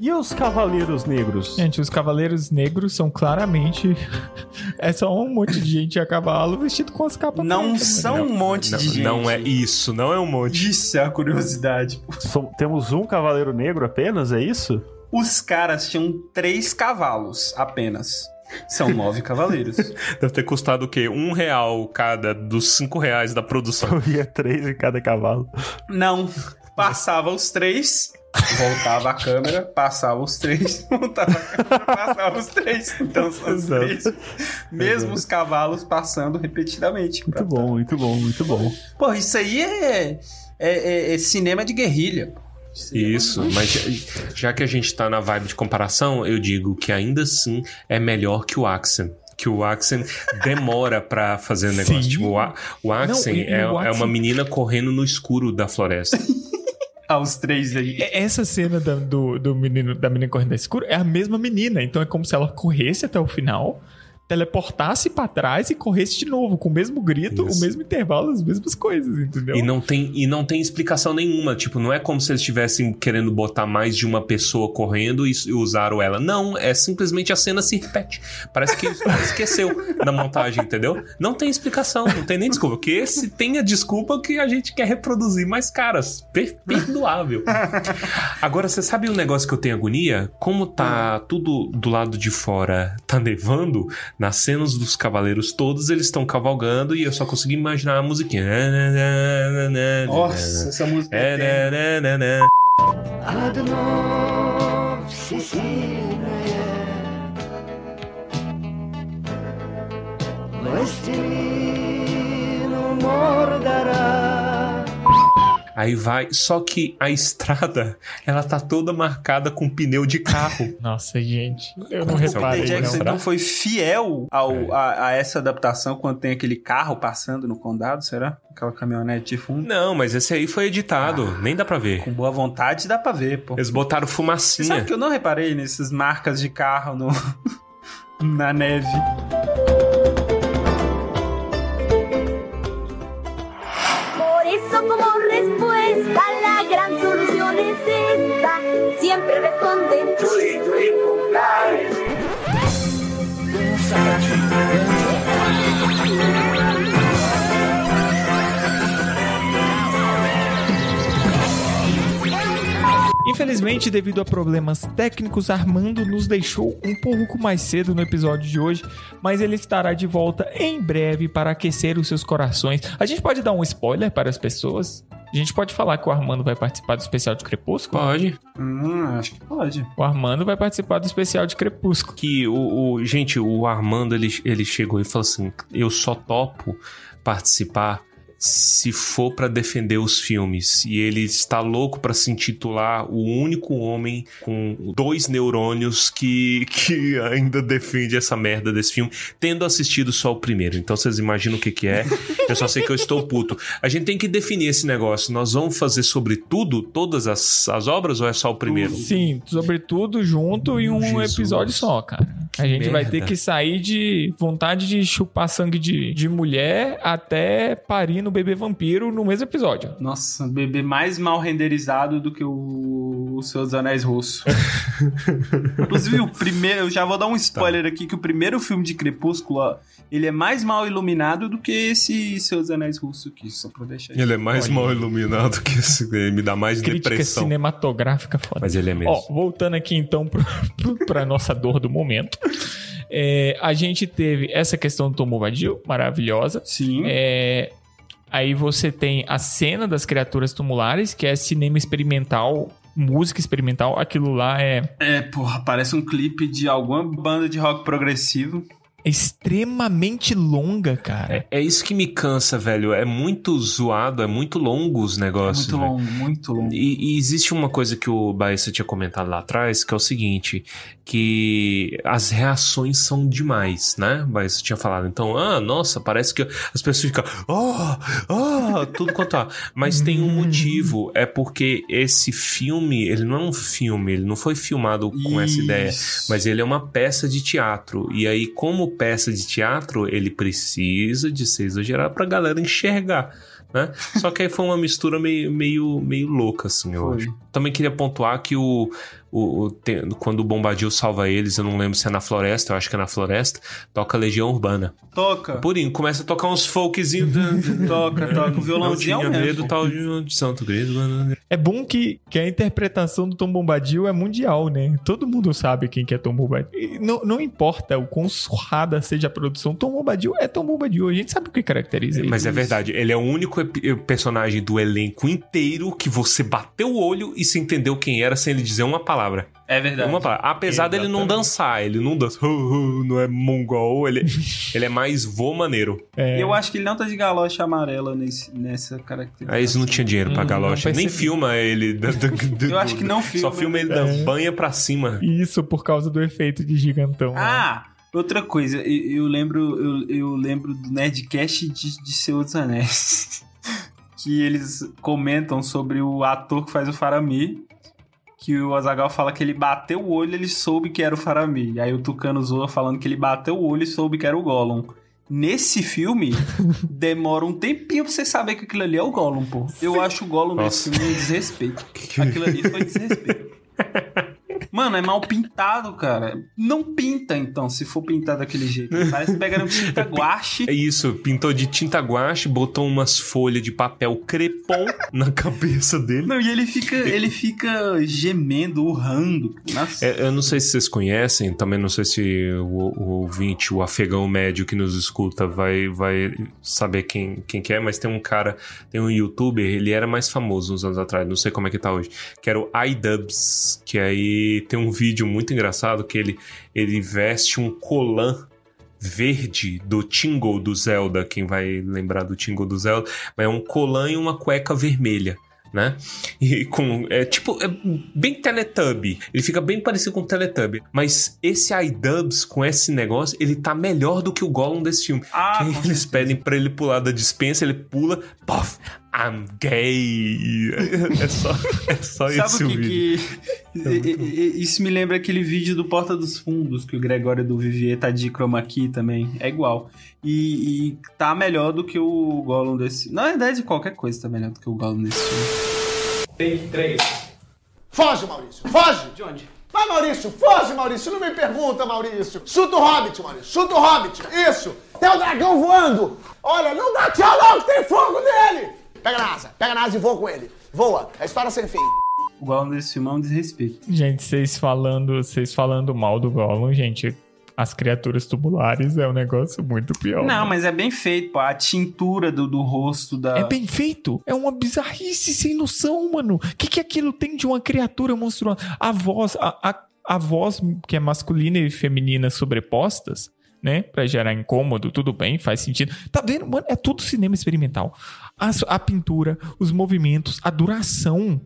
E os Cavaleiros Negros? Gente, os Cavaleiros Negros são claramente. é só um monte de gente a cavalo vestido com as capas Não pretas, são mano. um monte Não, de gente. não é isso, não é um monte. Isso é a curiosidade. São- temos um Cavaleiro Negro apenas, é isso? Os caras tinham três cavalos apenas. São nove cavaleiros. Deve ter custado o quê? Um real cada dos cinco reais da produção. Eu via três em cada cavalo. Não. Passava os três, voltava a câmera, passava os três, voltava a câmera, passava os três. Então são os Exato. três mesmos cavalos passando repetidamente. Muito bom, muito bom, muito bom. Pô, isso aí é, é, é- é cinema de guerrilha. Isso, mas já, já que a gente tá na vibe de comparação, eu digo que ainda assim é melhor que o Axen. Que o Axen demora pra fazer o negócio. Sim. Tipo, o, o Axen é, é uma menina correndo no escuro da floresta. Aos três aí. É- Essa cena da, do, do menino, da menina correndo no escuro é a mesma menina. Então é como se ela corresse até o final, teleportasse pra trás e corresse de novo, com o mesmo grito, Isso. o mesmo intervalo, as mesmas coisas, entendeu? E não, tem, e não tem explicação nenhuma. Tipo, não é como se eles estivessem querendo botar mais de uma pessoa correndo e, e usaram ela. Não, é simplesmente a cena se repete. Parece que esqueceu na montagem, entendeu? Não tem explicação, não tem nem desculpa. Porque se tem a desculpa que a gente quer reproduzir mais caras. Per perdoável. Agora, você sabe um negócio que eu tenho agonia? Como tá tudo do lado de fora, tá nevando, nas cenas dos cavaleiros todos, eles estão cavalgando e eu só consigo imaginar a musiquinha. Nossa, essa música É, é né, né, né, Aí vai, só que a estrada, ela tá toda marcada com pneu de carro. Nossa, gente. Eu não o reparei. Peter Jackson não. então foi fiel ao, É. a, a essa adaptação quando tem aquele carro passando no condado, será? Aquela caminhonete de fundo. Não, mas esse aí foi editado, nem dá pra ver. Com boa vontade dá pra ver, pô. Eles botaram Você fumacinha. sabe que eu não reparei nessas marcas de carro no, na neve. Infelizmente, devido a problemas técnicos, Armando nos deixou um pouco mais cedo no episódio de hoje, mas ele estará de volta em breve para aquecer os seus corações. A gente pode dar um spoiler para as pessoas? A gente pode falar que o Armando vai participar do especial de Crepúsculo? Pode. Hum, acho que pode. O Armando vai participar do especial de Crepúsculo. Que o, o- gente, o Armando ele, ele chegou e falou assim: eu só topo participar se for pra defender os filmes. E ele está louco pra se intitular o único homem com dois neurônios que, que ainda defende essa merda desse filme, tendo assistido só o primeiro. Então vocês imaginam o que que é. Eu só sei que eu estou puto. A gente tem que definir esse negócio. Nós vamos fazer sobre tudo, todas as, as obras, ou é só o primeiro? Sim, sobretudo junto em um Jesus. episódio só, cara. a gente vai ter merda. que sair de vontade de chupar sangue de, de mulher até parir no bebê vampiro no mesmo episódio. Nossa, bebê mais mal renderizado do que o, o Senhor dos Anéis Russo. Inclusive, o primeiro, eu já vou dar um spoiler aqui, que o primeiro filme de Crepúsculo, ó, ele é mais mal iluminado do que esse Senhor dos Anéis Russo aqui, só pra deixar Ele é mais mal iluminado que esse. Ele me dá mais Crítica depressão. cinematográfica foda. Mas ele é mesmo. Ó, voltando aqui então pro, pro, pra nossa dor do momento. É, a gente teve essa questão do Tom Bombadil, maravilhosa. Sim. É, aí você tem a cena das criaturas tumulares, que é cinema experimental, música experimental. Aquilo lá é É, porra, parece um clipe de alguma banda de rock progressivo. Extremamente longa, cara. É isso que me cansa, velho. É muito zoado, é muito longo os negócios. muito velho. longo, muito longo. E, e existe uma coisa que o Baessa tinha comentado lá atrás, que é o seguinte, que as reações são demais, né? O Baessa tinha falado. Então, ah, nossa, parece que as pessoas ficam, oh, oh, tudo quanto há. Mas tem um motivo, é porque esse filme, ele não é um filme, ele não foi filmado com essa ideia. Isso. Mas ele é uma peça de teatro. E aí, como peça de teatro, ele precisa de ser exagerado pra galera enxergar. Né? Só que aí foi uma mistura meio, meio, meio louca, assim, eu Foi. acho. Também queria pontuar que o, o, o- tem- quando o Bombadil salva eles, eu não lembro se é na floresta, eu acho que é na floresta, toca Legião Urbana. Toca, Purinho, começa a tocar uns folkzinhos. toca, toca. O violãozinho é o mesmo. medo tal de, Santo Cristo. É bom que, que a interpretação do Tom Bombadil é mundial, né? Todo mundo sabe quem que é Tom Bombadil. Não, não importa o quão surrada seja a produção, Tom Bombadil é Tom Bombadil. A gente sabe o que caracteriza ele. Mas é verdade, ele é o único epi- personagem do elenco inteiro que você bateu o olho e se entendeu quem era sem ele dizer uma palavra. É verdade. Uma palavra. Apesar dele não Exatamente. dançar, ele não dança, não é mongol, ele, ele é mais vô maneiro. É. Eu acho que ele não tá de galocha amarela nesse, nessa característica. Aí eles não tinham dinheiro pra Hum, galocha, nem filma ele. do- do- do- Eu acho que não filma. Só filma ele da É. banha pra cima. Isso por causa do efeito de gigantão. né? Ah, outra coisa, eu, eu lembro eu, eu lembro do Nerdcast de, de Senhor dos Anéis. que eles comentam sobre o ator que faz o Faramir. Que o Azagal fala que ele bateu o olho e ele soube que era o Faramir. Aí o Tucano zoa falando que ele bateu o olho e soube que era o Gollum. Nesse filme, demora um tempinho pra você saber que aquilo ali é o Gollum, pô. Eu acho o Gollum nesse Nossa. filme um desrespeito. Aquilo ali foi desrespeito. Mano, é mal pintado, cara. Não pinta, então, se for pintar daquele jeito. Parece que pegaram tinta guache. É isso, pintou de tinta guache, botou umas folhas de papel crepom na cabeça dele. Não, e ele fica, ele fica gemendo, urrando. Nossa. É, eu não sei se vocês conhecem, também não sei se o, o ouvinte, o afegão médio que nos escuta vai, vai saber quem, quem que é, mas tem um cara, tem um youtuber, ele era mais famoso uns anos atrás, não sei como é que tá hoje, que era o iDubbbz, que aí tem um vídeo muito engraçado que ele, ele veste um colã verde do Tingle do Zelda, quem vai lembrar do Tingle do Zelda, mas é um colã e uma cueca vermelha. né? E com. É tipo. É bem Teletubby. Ele fica bem parecido com o Teletubby. Mas esse iDubbbz com esse negócio, ele tá melhor do que o Gollum desse filme. Ah, eles pedem pra ele pular da dispensa, ele pula, puff, I'm gay. É só, é só Sabe esse o que, vídeo. que... E- e- Isso me lembra aquele vídeo do Porta dos Fundos, que o Gregório do Vivier tá de chroma key também. É igual. E, e tá melhor do que o Gollum desse... Na verdade, qualquer coisa tá melhor do que o Gollum desse filme. Foge, Maurício, foge! De onde? Vai, Maurício, foge, Maurício, não me pergunta, Maurício. Chuta o Hobbit, Maurício, chuta o Hobbit, isso! Tem o dragão voando! Olha, não dá tchau não, que tem fogo nele! Pega na asa, pega na asa e voa com ele. Voa, é história sem fim. O Gollum desse filme é um desrespeito. Gente, vocês falando, vocês falando mal do Gollum, gente, as criaturas tubulares é um negócio muito pior. Não, mas é bem feito, pô. A tintura do, do rosto da... É bem feito. É uma bizarrice sem noção, mano. O que, que aquilo tem de uma criatura monstruosa? A voz, a, a, a voz que é masculina e feminina sobrepostas, né? Pra gerar incômodo, tudo bem, faz sentido. Tá vendo? Mano, é tudo cinema experimental. A, a pintura, os movimentos, a duração.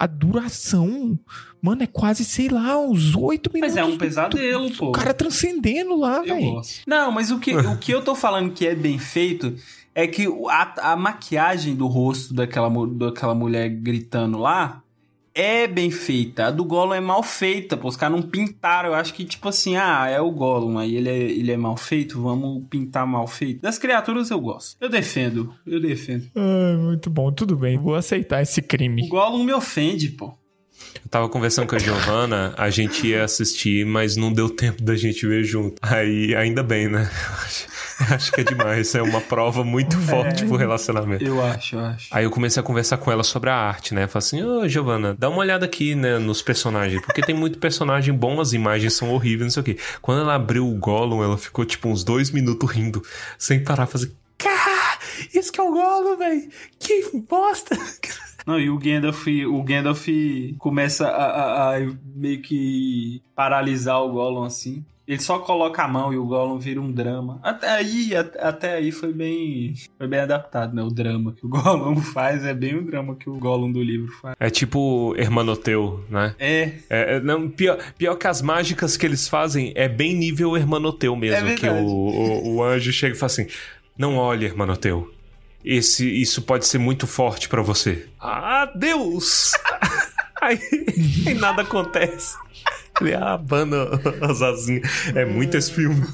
A duração, mano, é quase, sei lá, uns oito minutos. Mas é um pesadelo, do- pô. O cara transcendendo lá, velho. Não, mas o que, o que eu tô falando que é bem feito é que a, a maquiagem do rosto daquela, daquela mulher gritando lá é bem feita. A do Gollum é mal feita, pô. Os caras não pintaram. Eu acho que, tipo assim, ah, é o Gollum, aí ele é, ele é mal feito, vamos pintar mal feito. Das criaturas eu gosto. Eu defendo, eu defendo. Ah, muito bom, tudo bem. Vou aceitar esse crime. O Gollum me ofende, pô. Eu tava conversando com a Giovana, a gente ia assistir, mas não deu tempo da gente ver junto. Aí, ainda bem, né? Acho que é demais. É uma prova muito forte pro relacionamento. Eu acho, eu acho. Aí eu comecei a conversar com ela sobre a arte, né? Falei assim, ô Giovana, dá uma olhada aqui, né, nos personagens, porque tem muito personagem bom, as imagens são horríveis, não sei o quê. Quando ela abriu o Gollum, ela ficou tipo uns dois minutos rindo, sem parar, fazer. Cá, isso que é o Gollum, velho! Que bosta! Não, e o Gandalf, o Gandalf começa a, a- a meio que paralisar o Gollum assim. Ele só coloca a mão e o Gollum vira um drama. Até aí, até aí foi bem, foi bem adaptado, né? O drama que o Gollum faz é bem o drama que o Gollum do livro faz. É tipo Hermanoteu, né? É, É, é, não, pior, pior que as mágicas que eles fazem é bem nível Hermanoteu mesmo. É que o, o, o anjo chega e fala assim: Não olhe, Hermanoteu. Esse, isso pode ser muito forte pra você. Ah, Deus! aí, aí nada acontece. Ele abana as asinhas. É muito esse filme.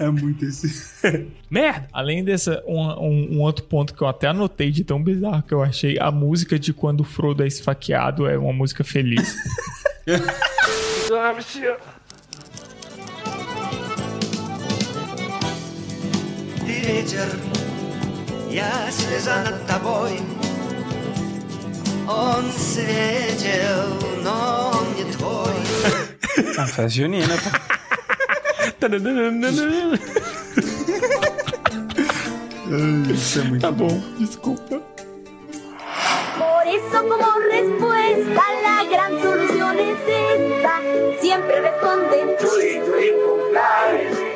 é muito esse. Merda! Além dessa, um, um- um outro ponto que eu até anotei de tão bizarro que eu achei, a música de quando o Frodo é esfaqueado é uma música feliz. И Ja się nad toboj On siedział, no no desculpa. Por eso como respuesta la gran solución es esta. Siempre responden. Tui, tui, cumpleaños.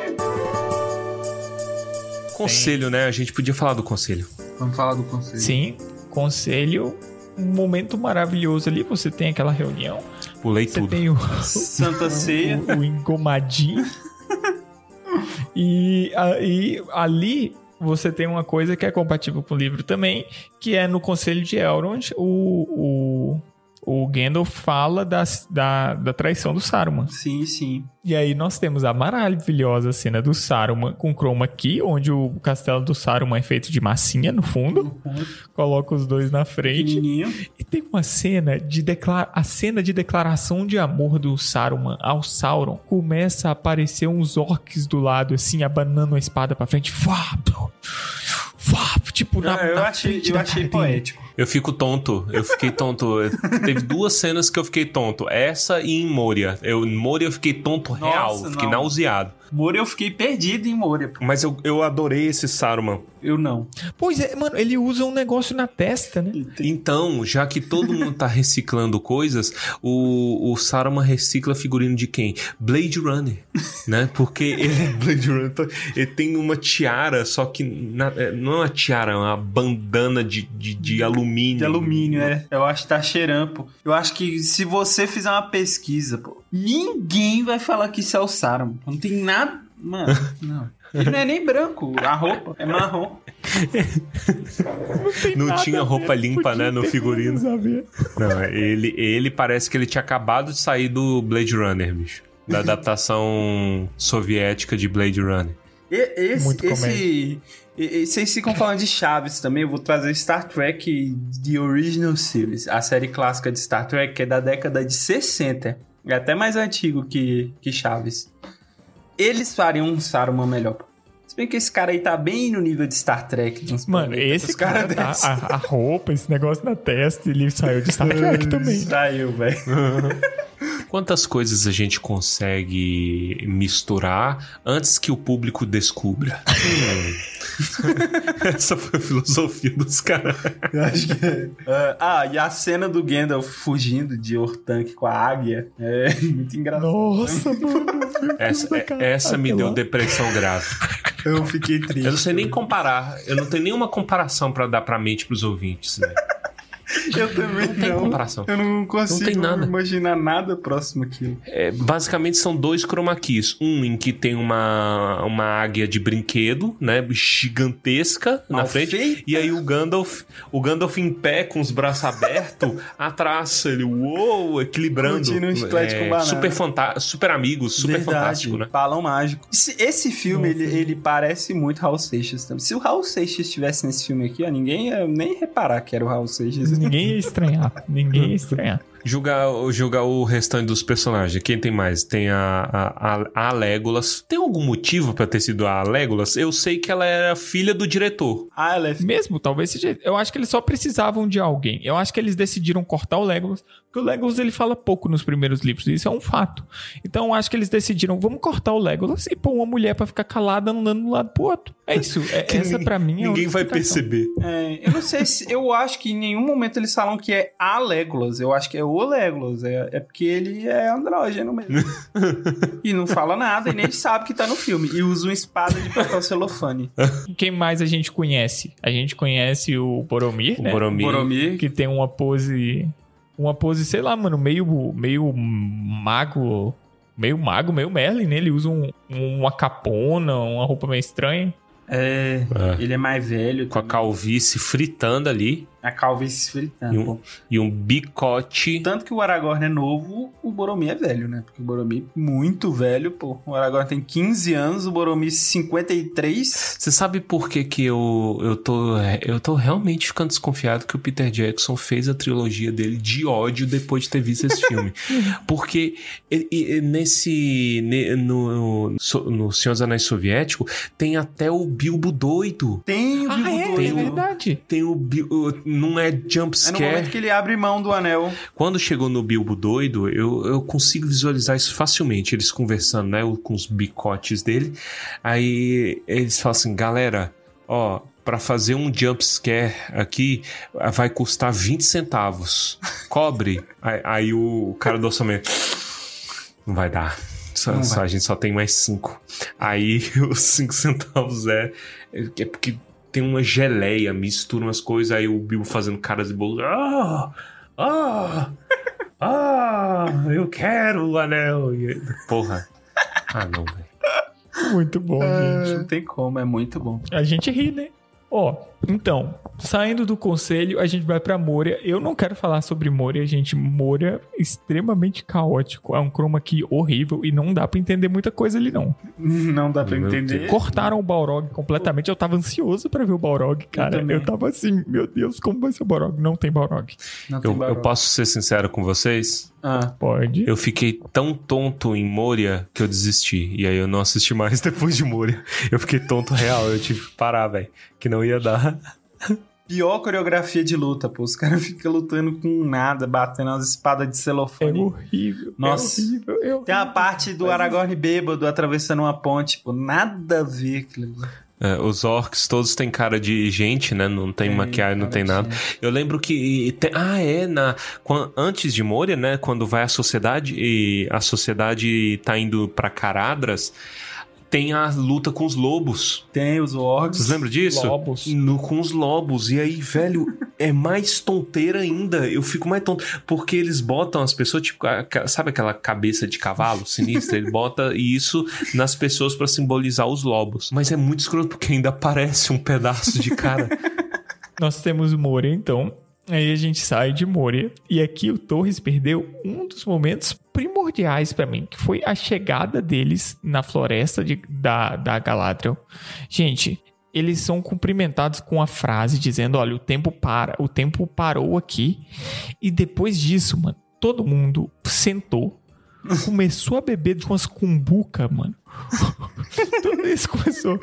Conselho, né? A gente podia falar do conselho. Vamos falar do conselho. Sim, conselho, um momento maravilhoso ali. Você tem aquela reunião, Pulei você tudo. tem o, Santa Ceia. o, o engomadinho. e, a- e ali você tem uma coisa que é compatível com o livro também, que é no Conselho de Elrond, o, o, o Gandalf fala das- da, da traição do Saruman. Sim, sim. E aí nós temos a maravilhosa cena do Saruman com chroma key, onde o castelo do Saruman é feito de massinha no fundo. Coloca os dois na frente. E tem uma cena de declara... a cena de declaração de amor do Saruman ao Sauron. Começa a aparecer uns orcs do lado assim, abanando a espada pra frente. Vap, tipo na, Ah, eu na achei, eu da achei poético. Eu fico tonto, eu fiquei tonto. Teve duas cenas que eu fiquei tonto. Essa e em Moria. Eu, em Moria eu fiquei tonto real, Nossa, fiquei não. nauseado. Moria, eu fiquei perdido em Moria. pô. Mas eu, eu adorei esse Saruman. Eu não. Pois é, mano, ele usa um negócio na testa, né? Então, já que todo mundo tá reciclando coisas, o, o Saruman recicla figurino de quem? Blade Runner, né? Porque ele é Blade Runner, então, ele tem uma tiara, só que na- é, não é uma tiara, é uma bandana de, de, de alumínio. De alumínio, é. Eu acho que tá cheirando, pô. Eu acho que se você fizer uma pesquisa, pô, ninguém vai falar que isso é o Saruman. Não tem nada. Mano, não. Ele não é nem branco, a roupa é marrom. Não tinha roupa limpa, né, no figurino. Não, ele, ele parece que ele tinha acabado de sair do Blade Runner, bicho. Da adaptação soviética de Blade Runner. E- esse, Muito esse, comédia. E- e Vocês ficam falando de Chaves também. Eu vou trazer Star Trek The Original Series, a série clássica de Star Trek, que é da década de 60. É até mais antigo que, que Chaves. Eles fariam um Saruman melhor. pô. Se bem que esse cara aí tá bem no nível de Star Trek. Mano, planetas, esse cara cara, tá, a, a roupa, esse negócio na testa, ele saiu de Star Trek também. Saiu, velho. Quantas coisas a gente consegue misturar antes que o público descubra? Hum. Essa foi a filosofia dos caras. Eu acho que é. Ah, e a cena do Gandalf fugindo de Ortank com a águia é muito engraçado. Nossa, mano. Essa, essa me deu depressão grave. Eu fiquei triste. Eu não sei nem comparar. Eu não tenho nenhuma comparação pra dar pra mente pros ouvintes, né? Eu também Não tem comparação. Eu não consigo tem nada. imaginar nada próximo aquilo. É, basicamente são dois chroma keys. Um em que tem uma, uma águia de brinquedo, né? Gigantesca na frente. E aí o Gandalf, o Gandalf em pé, com os braços abertos, atrás, ele, uou, equilibrando. Um banana. super, fanta super amigos, super Verdade, fantástico, né? Balão mágico. Esse, esse filme, ele, ele parece muito Raul Seixas também. Se o Raul Seixas estivesse nesse filme aqui, ó, ninguém ia nem reparar que era o Raul Seixas. Ninguém ia estranhar. Ninguém ia estranhar. Julgar, julgar o restante dos personagens. Quem tem mais? Tem a, a, a, a Legolas. Tem algum motivo pra ter sido a Legolas? Eu sei que ela era filha do diretor. Ah, ela é... Mesmo, talvez seja. Eu acho que eles só precisavam de alguém. Eu acho que eles decidiram cortar o Legolas, porque o Legolas ele fala pouco nos primeiros livros, isso é um fato. Então eu acho que eles decidiram, vamos cortar o Legolas e pôr uma mulher pra ficar calada andando de um lado pro outro. É isso. É, Que essa ninguém- pra mim é Ninguém vai perceber. É, eu não sei se. Eu acho que em nenhum momento eles falam que é a Legolas. Eu acho que é o Legolas. É, é porque ele é andrógeno mesmo. e não fala nada e nem sabe que tá no filme. E usa uma espada de papel celofane. Quem mais a gente conhece? A gente conhece o Boromir, O né? Boromir. Boromir. Que tem uma pose. Uma pose, sei lá, mano, meio, meio mago. Meio mago, meio Merlin, né? Ele usa um, uma capona, uma roupa meio estranha. É, É. ele é mais velho. Com a calvície fritando ali. A calvície E fritando. um, pô. e um bicote. Tanto que o Aragorn é novo, o Boromir é velho, né? Porque o Boromir é muito velho, pô. O Aragorn tem 15 anos, o Boromir 53. Você sabe por que, que eu, eu, tô, eu tô realmente ficando desconfiado que o Peter Jackson fez a trilogia dele de ódio depois de ter visto esse filme? Porque nesse. ne- No, no, Senhor dos Anéis Soviético tem até o Bilbo doido. Tem o Ah, Bilbo é, é doido. verdade. Tem o. Bil- o- Não é jump É no momento que ele abre mão do anel. Quando chegou no Bilbo doido, eu, eu consigo visualizar isso facilmente. Eles conversando, né? Com os bicotes dele. Aí eles falam assim, galera, ó, pra fazer um jump scare aqui vai custar 20 centavos. Cobre. aí, aí o cara do orçamento. Não vai dar. Só- Não só- vai. a gente só tem mais 5. Aí os 5 centavos é, é porque tem uma geleia, mistura umas coisas, aí o Bilbo fazendo caras de bolo. Ah! Ah! Ah! Eu quero o anel! E- Porra. Ah, não, velho. Muito bom, gente. Não tem como, é muito bom. A gente ri, né? Ó, então, saindo do conselho, a gente vai pra Moria. Eu não quero falar sobre Moria, gente. Moria é extremamente caótico. É um chroma key horrível e não dá pra entender muita coisa ali, não. Não dá pra Meu entender. Cortaram o Balrog completamente. Eu tava ansioso pra ver o Balrog, cara. também. Eu, tava assim, meu Deus, como vai ser o Balrog? Não tem Balrog. Não tem Eu, eu barulho. posso ser sincero com vocês? Ah, Pode. Eu fiquei tão tonto em Moria que eu desisti. E aí eu não assisti mais depois de Moria. Eu fiquei tonto real. Eu tive que parar, velho. Que não ia dar. pior coreografia de luta, pô. Os caras ficam lutando com nada, batendo as espadas de É celofane. horrível. Nossa. É horrível. é horrível. Tem uma parte do Aragorn bêbado atravessando uma ponte, pô. Nada a ver aquilo. É, os orcs todos têm cara de gente, né? Não tem Tem maquiagem, não tem nada. Eu lembro que. tem- ah, é, na, quan- antes de Moria, né? Quando vai a sociedade e a sociedade tá indo pra Caradras. Tem a luta com os lobos. Tem os orcs. Vocês lembram disso? Lobos. No, com os lobos. E aí, velho, é mais tonteira ainda. Eu fico mais tonto. Porque eles botam as pessoas, tipo, a- sabe aquela cabeça de cavalo sinistra? Ele bota isso nas pessoas pra simbolizar os lobos. Mas é muito escroto porque ainda aparece um pedaço de cara. Nós temos Moria, então. Aí a gente sai de Moria. E aqui o Torres perdeu um dos momentos primordiais pra mim, que foi a chegada deles na floresta de- da, da Galadriel. Gente, eles são cumprimentados com a frase dizendo: olha, o tempo para, o tempo parou aqui. E depois disso, mano, todo mundo sentou, começou a beber de umas cumbuca, mano. Tudo isso começou.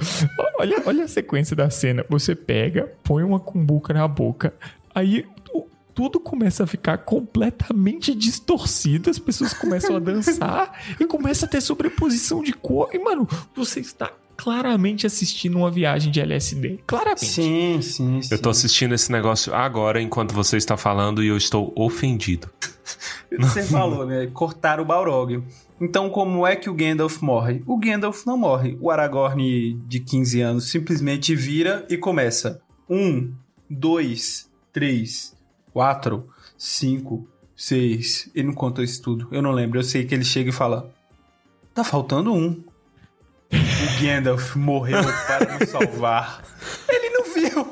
Olha, olha a sequência da cena. Você pega, põe uma cumbuca na boca, aí tudo começa a ficar completamente distorcido, as pessoas começam a dançar e começa a ter sobreposição de cor. E, mano, você está claramente assistindo uma viagem de LSD. Claramente. Sim, sim, sim. Eu tô assistindo esse negócio agora enquanto você está falando e eu estou ofendido. Você falou, né? Cortaram o Balrog. Então, como é que o Gandalf morre? O Gandalf não morre. O Aragorn de 15 anos simplesmente vira e começa. Um, dois, três, quatro, cinco, seis. Ele não contou isso tudo. Eu não lembro. Eu sei que ele chega e fala: Tá faltando um. O Gandalf morreu para nos salvar. Ele não viu.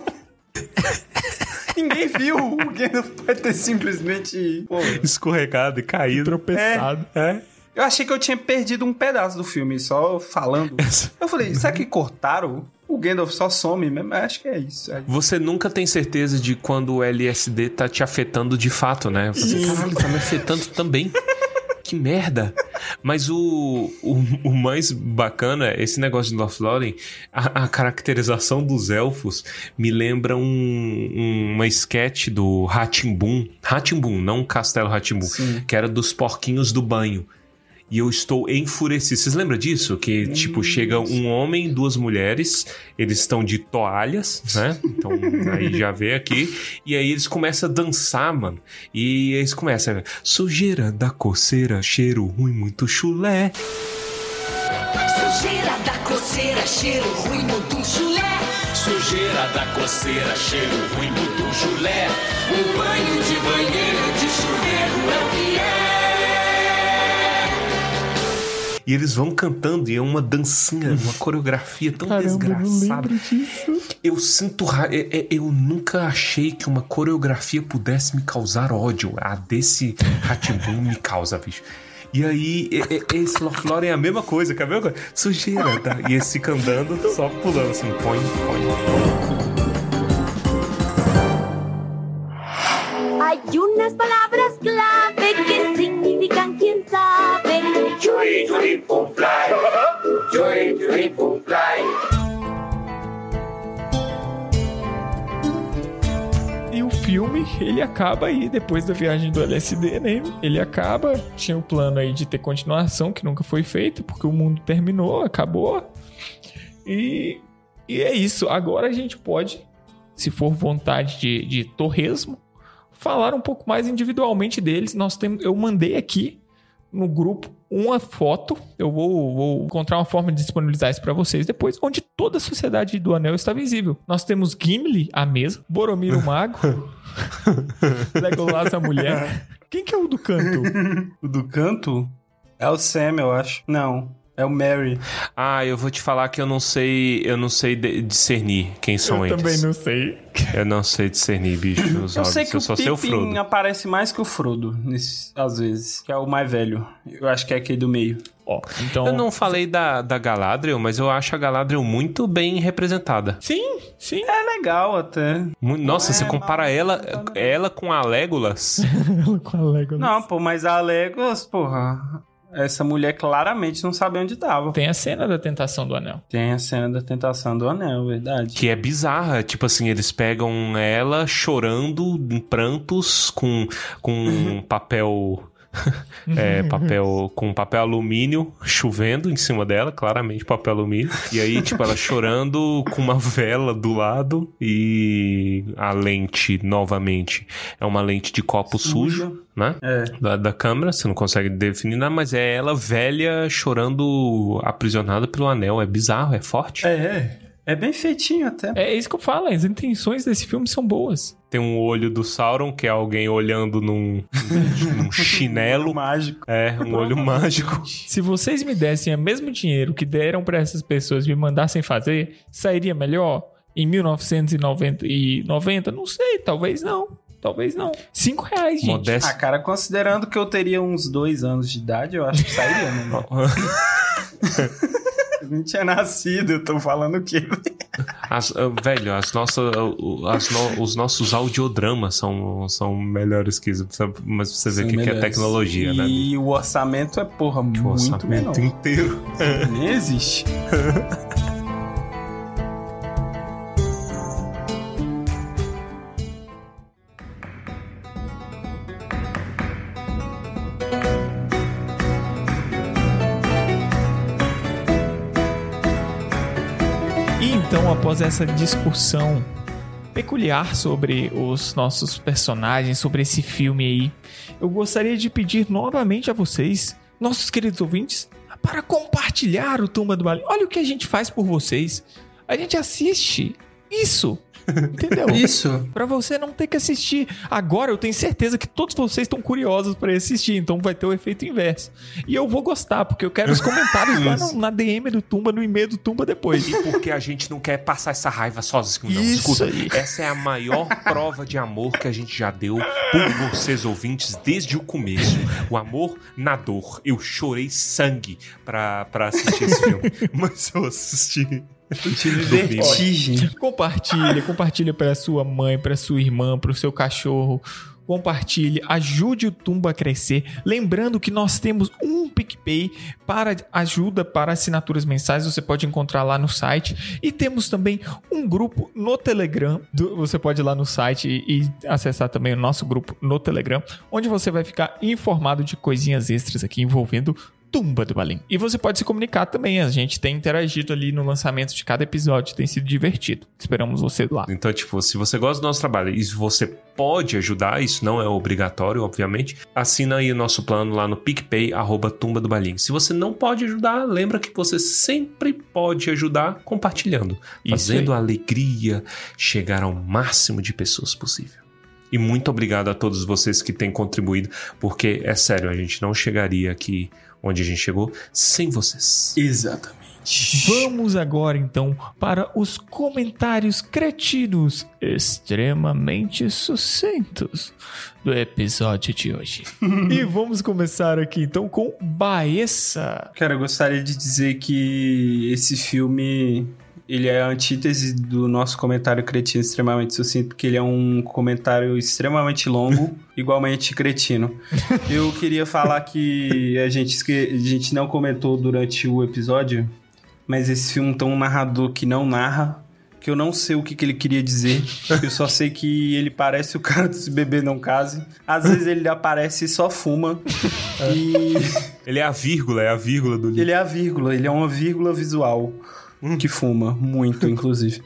Ninguém viu. O Gandalf pode ter simplesmente. Pô, Escorregado e caído. Tropeçado. É. eu achei que eu tinha perdido um pedaço do filme, só falando. Eu falei, será que cortaram? O Gandalf só some mesmo? Eu Acho que é isso. Aí- Você nunca tem certeza de quando o LSD tá te afetando de fato, né? Você, caralho, tá me afetando também. Que merda. Mas o, o, o mais bacana, esse negócio de Lothlórien, a, a caracterização dos elfos me lembra um, um- uma sketch do Ratimbun. Ratimbun, não Castelo Ratimbun. Sim. Que era dos porquinhos do banho. E eu estou enfurecido. Vocês lembram disso? Que, tipo, chega um homem e duas mulheres, eles estão de toalhas, né? Então, aí já vê aqui. E aí eles começam a dançar, mano. E eles começam. Sujeira da coceira, cheiro ruim, muito chulé. Sujeira da coceira, cheiro ruim, muito chulé. Sujeira da coceira, cheiro ruim do chulé. Um banho de banheiro de chuveiro E eles vão cantando e é uma dancinha, uma coreografia tão Caramba, eu desgraçada. disso. Eu sinto. ra- é- é- Eu nunca achei que uma coreografia pudesse me causar ódio. A desse Ratimbun me causa, bicho. E aí, é- esse Lothlórien é a mesma coisa, quer ver? Sujeira, tá? E esse fica andando, só pulando assim, põe, põe. Hay unas palabras clave que. Churi, churi, pum, fly. Churi, churi, pum, fly. E o filme, ele acaba aí, depois da viagem do LSD, né? Ele acaba. Tinha o plano aí de ter continuação, que nunca foi feito, porque o mundo terminou, acabou. E, e é isso. Agora a gente pode, se for vontade de, de torresmo, falar um pouco mais individualmente deles. Nós temos, eu mandei aqui no grupo uma foto. Eu vou, vou encontrar uma forma de disponibilizar isso para vocês depois, onde toda a sociedade do Anel está visível. Nós temos Gimli, a mesa, Boromir, o mago, Legolas, a mulher. Quem que é o do canto? O do canto é o Sam, eu acho. Não, é o Mary. Ah, eu vou te falar que eu não sei, eu não sei de- discernir quem são eu eles. também não sei. Eu não sei discernir, bicho. Os Eu hobbits. sei que eu o só sei o Pippin Frodo. aparece mais que o Frodo, nesse, às vezes. Que é o mais velho. Eu acho que é aquele do meio. Ó, então. Eu não falei da, da Galadriel, mas eu acho a Galadriel muito bem representada. Sim, sim. É legal até. Nossa, é você compara mal ela, representada. ela com a Legolas. Ela com a Legolas. Não, pô, mas a Legolas, porra. Essa mulher claramente não sabia onde tava. Tem a cena da tentação do anel. Tem a cena da tentação do anel, verdade. Que é bizarra. Tipo assim, eles pegam ela chorando em prantos com, com um papel é, papel com papel alumínio chovendo em cima dela, claramente papel alumínio. E aí, tipo, ela chorando com uma vela do lado e a lente, novamente, é uma lente de copo sujo, né? É. Da, da câmera, você não consegue definir nada, mas é ela velha chorando aprisionada pelo anel. É bizarro, é forte. É, é bem feitinho até. É isso que eu falo, as intenções desse filme são boas. Tem um olho do Sauron, que é alguém olhando num, num chinelo. mágico. É, um olho mágico. Se vocês me dessem o mesmo dinheiro que deram pra essas pessoas e me mandassem fazer, sairia melhor? Em 1990? e 90? Não sei, talvez não. Talvez não. Cinco reais, gente. Modesto. Ah, cara, considerando que eu teria uns dois anos de idade, eu acho que sairia, né? Não tinha nascido, eu tô falando o quê? As, ah, velho, as nossas, as no- os nossos audiodramas são, são melhores que isso. Mas você vê que, que é tecnologia, né? E o orçamento é, porra, muito orçamento menor. inteiro. Nem existe. após essa discussão peculiar sobre os nossos personagens, sobre esse filme aí, eu gostaria de pedir novamente a vocês, nossos queridos ouvintes, para compartilhar o Tumba do Balim. Olha o que a gente faz por vocês. A gente assiste isso. Entendeu? Isso. Pra você não ter que assistir. Agora eu tenho certeza que todos vocês estão curiosos pra assistir, então vai ter o efeito inverso. E eu vou gostar, porque eu quero os comentários lá no- na DM do Tumba, no e-mail do Tumba depois. E porque a gente não quer passar essa raiva sozinho, não. Isso Escuta, aí. essa é a maior prova de amor que a gente já deu por vocês ouvintes desde o começo. O amor na dor. Eu chorei sangue pra, pra assistir esse filme. Mas eu assisti. Tive vertigem. Compartilha, compartilha pra sua mãe, pra sua irmã, pro seu cachorro. Compartilhe, ajude o Tumba a crescer. Lembrando que nós temos um PicPay para ajuda para assinaturas mensais. Você pode encontrar lá no site. E temos também um grupo no Telegram. Do- Você pode ir lá no site e, e acessar também o nosso grupo no Telegram, onde você vai ficar informado de coisinhas extras aqui envolvendo Tumba do Balim. E você pode se comunicar também. A gente tem interagido ali no lançamento de cada episódio. Tem sido divertido. Esperamos você lá. Então, tipo, se você gosta do nosso trabalho e se você pode ajudar, isso não é obrigatório, obviamente, assina aí o nosso plano lá no PicPay, arroba Tumba do Balim. Se você não pode ajudar, lembra que você sempre pode ajudar compartilhando, Isso fazendo aí. a alegria chegar ao máximo de pessoas possível. E muito obrigado a todos vocês que têm contribuído, porque é sério, a gente não chegaria aqui onde a gente chegou sem vocês. Exatamente. Vamos agora então para os comentários cretinos extremamente sucintos do episódio de hoje. e vamos começar aqui então com Baessa. Cara, eu gostaria de dizer que esse filme ele é a antítese do nosso comentário cretino extremamente sucinto, porque ele é um comentário extremamente longo, igualmente cretino. Eu queria falar que a gente, esque- a gente não comentou durante o episódio, mas esse filme tem um narrador que não narra, que eu não sei o que, que ele queria dizer. Eu só sei que ele parece o cara do Se Beber Não Case. Às vezes ele aparece e só fuma. E... Ele é a vírgula, é a vírgula do livro. Ele é a vírgula, ele é uma vírgula visual. Que fuma, muito, inclusive.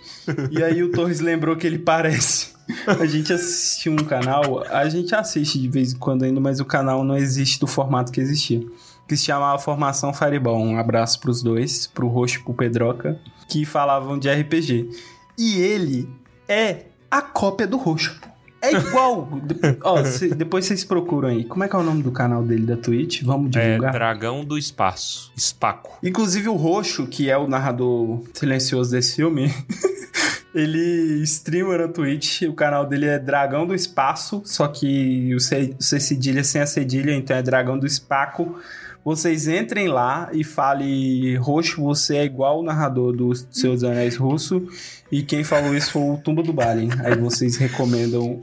E aí o Torres lembrou que ele parece. A gente assistiu um canal, a gente assiste de vez em quando ainda, mas o canal não existe do formato que existia. Que se chamava Formação Fireball. Um abraço pros dois, pro Roxo e pro Pedroca, que falavam de RPG. E ele é a cópia do Roxo. É igual. Ó, cê- depois vocês procuram aí. Como é que é o nome do canal dele da Twitch? Vamos É divulgar. Dragão do Espaço. Espaco. Inclusive o Roxo, que é o narrador silencioso desse filme, ele streama na Twitch. O canal dele é Dragão do Espaço, só que o C, o C cedilha sem a cedilha, então é Dragão do Espaco. Vocês entrem lá e fale, Roxo, você é igual o narrador do Senhor dos Anéis Russo. E quem falou isso foi o Tumba do Balin. Aí vocês recomendam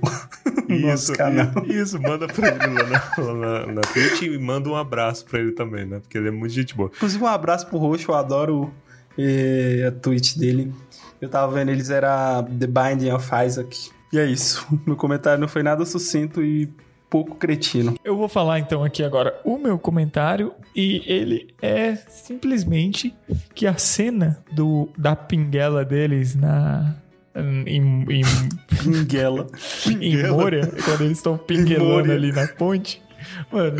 o nosso canal. Isso, manda pra ele lá na, na, na Twitch e manda um abraço pra ele também, né? Porque ele é muito gente boa. Inclusive, um abraço pro Roxo, eu adoro eh, a tweet dele. Eu tava vendo, eles era The Binding of Isaac. E é isso. Meu comentário não foi nada sucinto e pouco cretino. Eu vou falar então aqui agora o meu comentário e ele é simplesmente que a cena do, da pinguela deles na em, em, Pinguela. em Moria, quando eles estão pinguelando ali na ponte, mano,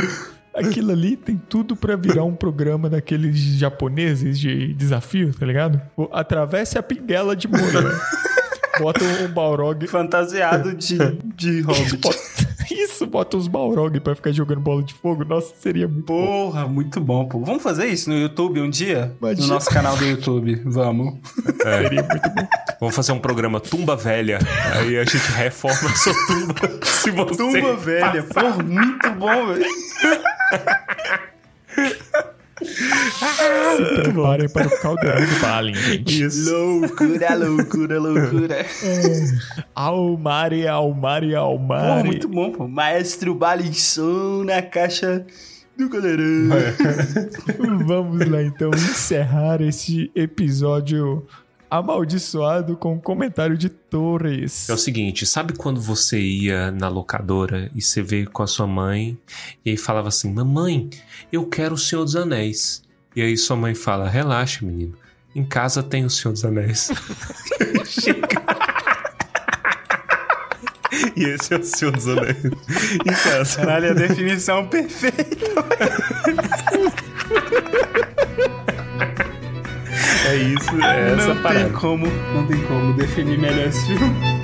aquilo ali tem tudo pra virar um programa daqueles japoneses de desafio, tá ligado? Atravesse a pinguela de Moria. Bota um Balrog. Fantasiado de, de hobbit. Isso, bota uns Balrog pra ficar jogando bola de fogo. Nossa, seria muito bom. Porra, muito bom, pô. Vamos fazer isso no YouTube um dia? Imagina. No nosso canal do YouTube. Vamos. Seria muito bom. Vamos fazer um programa Tumba Velha. Aí a gente reforma a sua tumba. Se você Tumba velha. passar. Porra, muito bom, velho. Se preparem para o caldeirão do Balin, gente. Loucura, loucura, loucura. Almari, Almari, Porra, Almari. muito bom, pô. Maestro Balinson na caixa do caldeirão. Vamos lá então encerrar esse episódio amaldiçoado com um comentário de Torres. É o seguinte, sabe quando você ia na locadora e você veio com a sua mãe e aí falava assim: Mamãe, eu quero o Senhor dos Anéis. E aí sua mãe fala: Relaxa, menino. Em casa tem o Senhor dos Anéis. Chega. E esse é o Senhor dos Anéis. Em casa. Caralho, a definição perfeita. É isso, é essa não parada. tem como, não tem como definir melhor esse filme.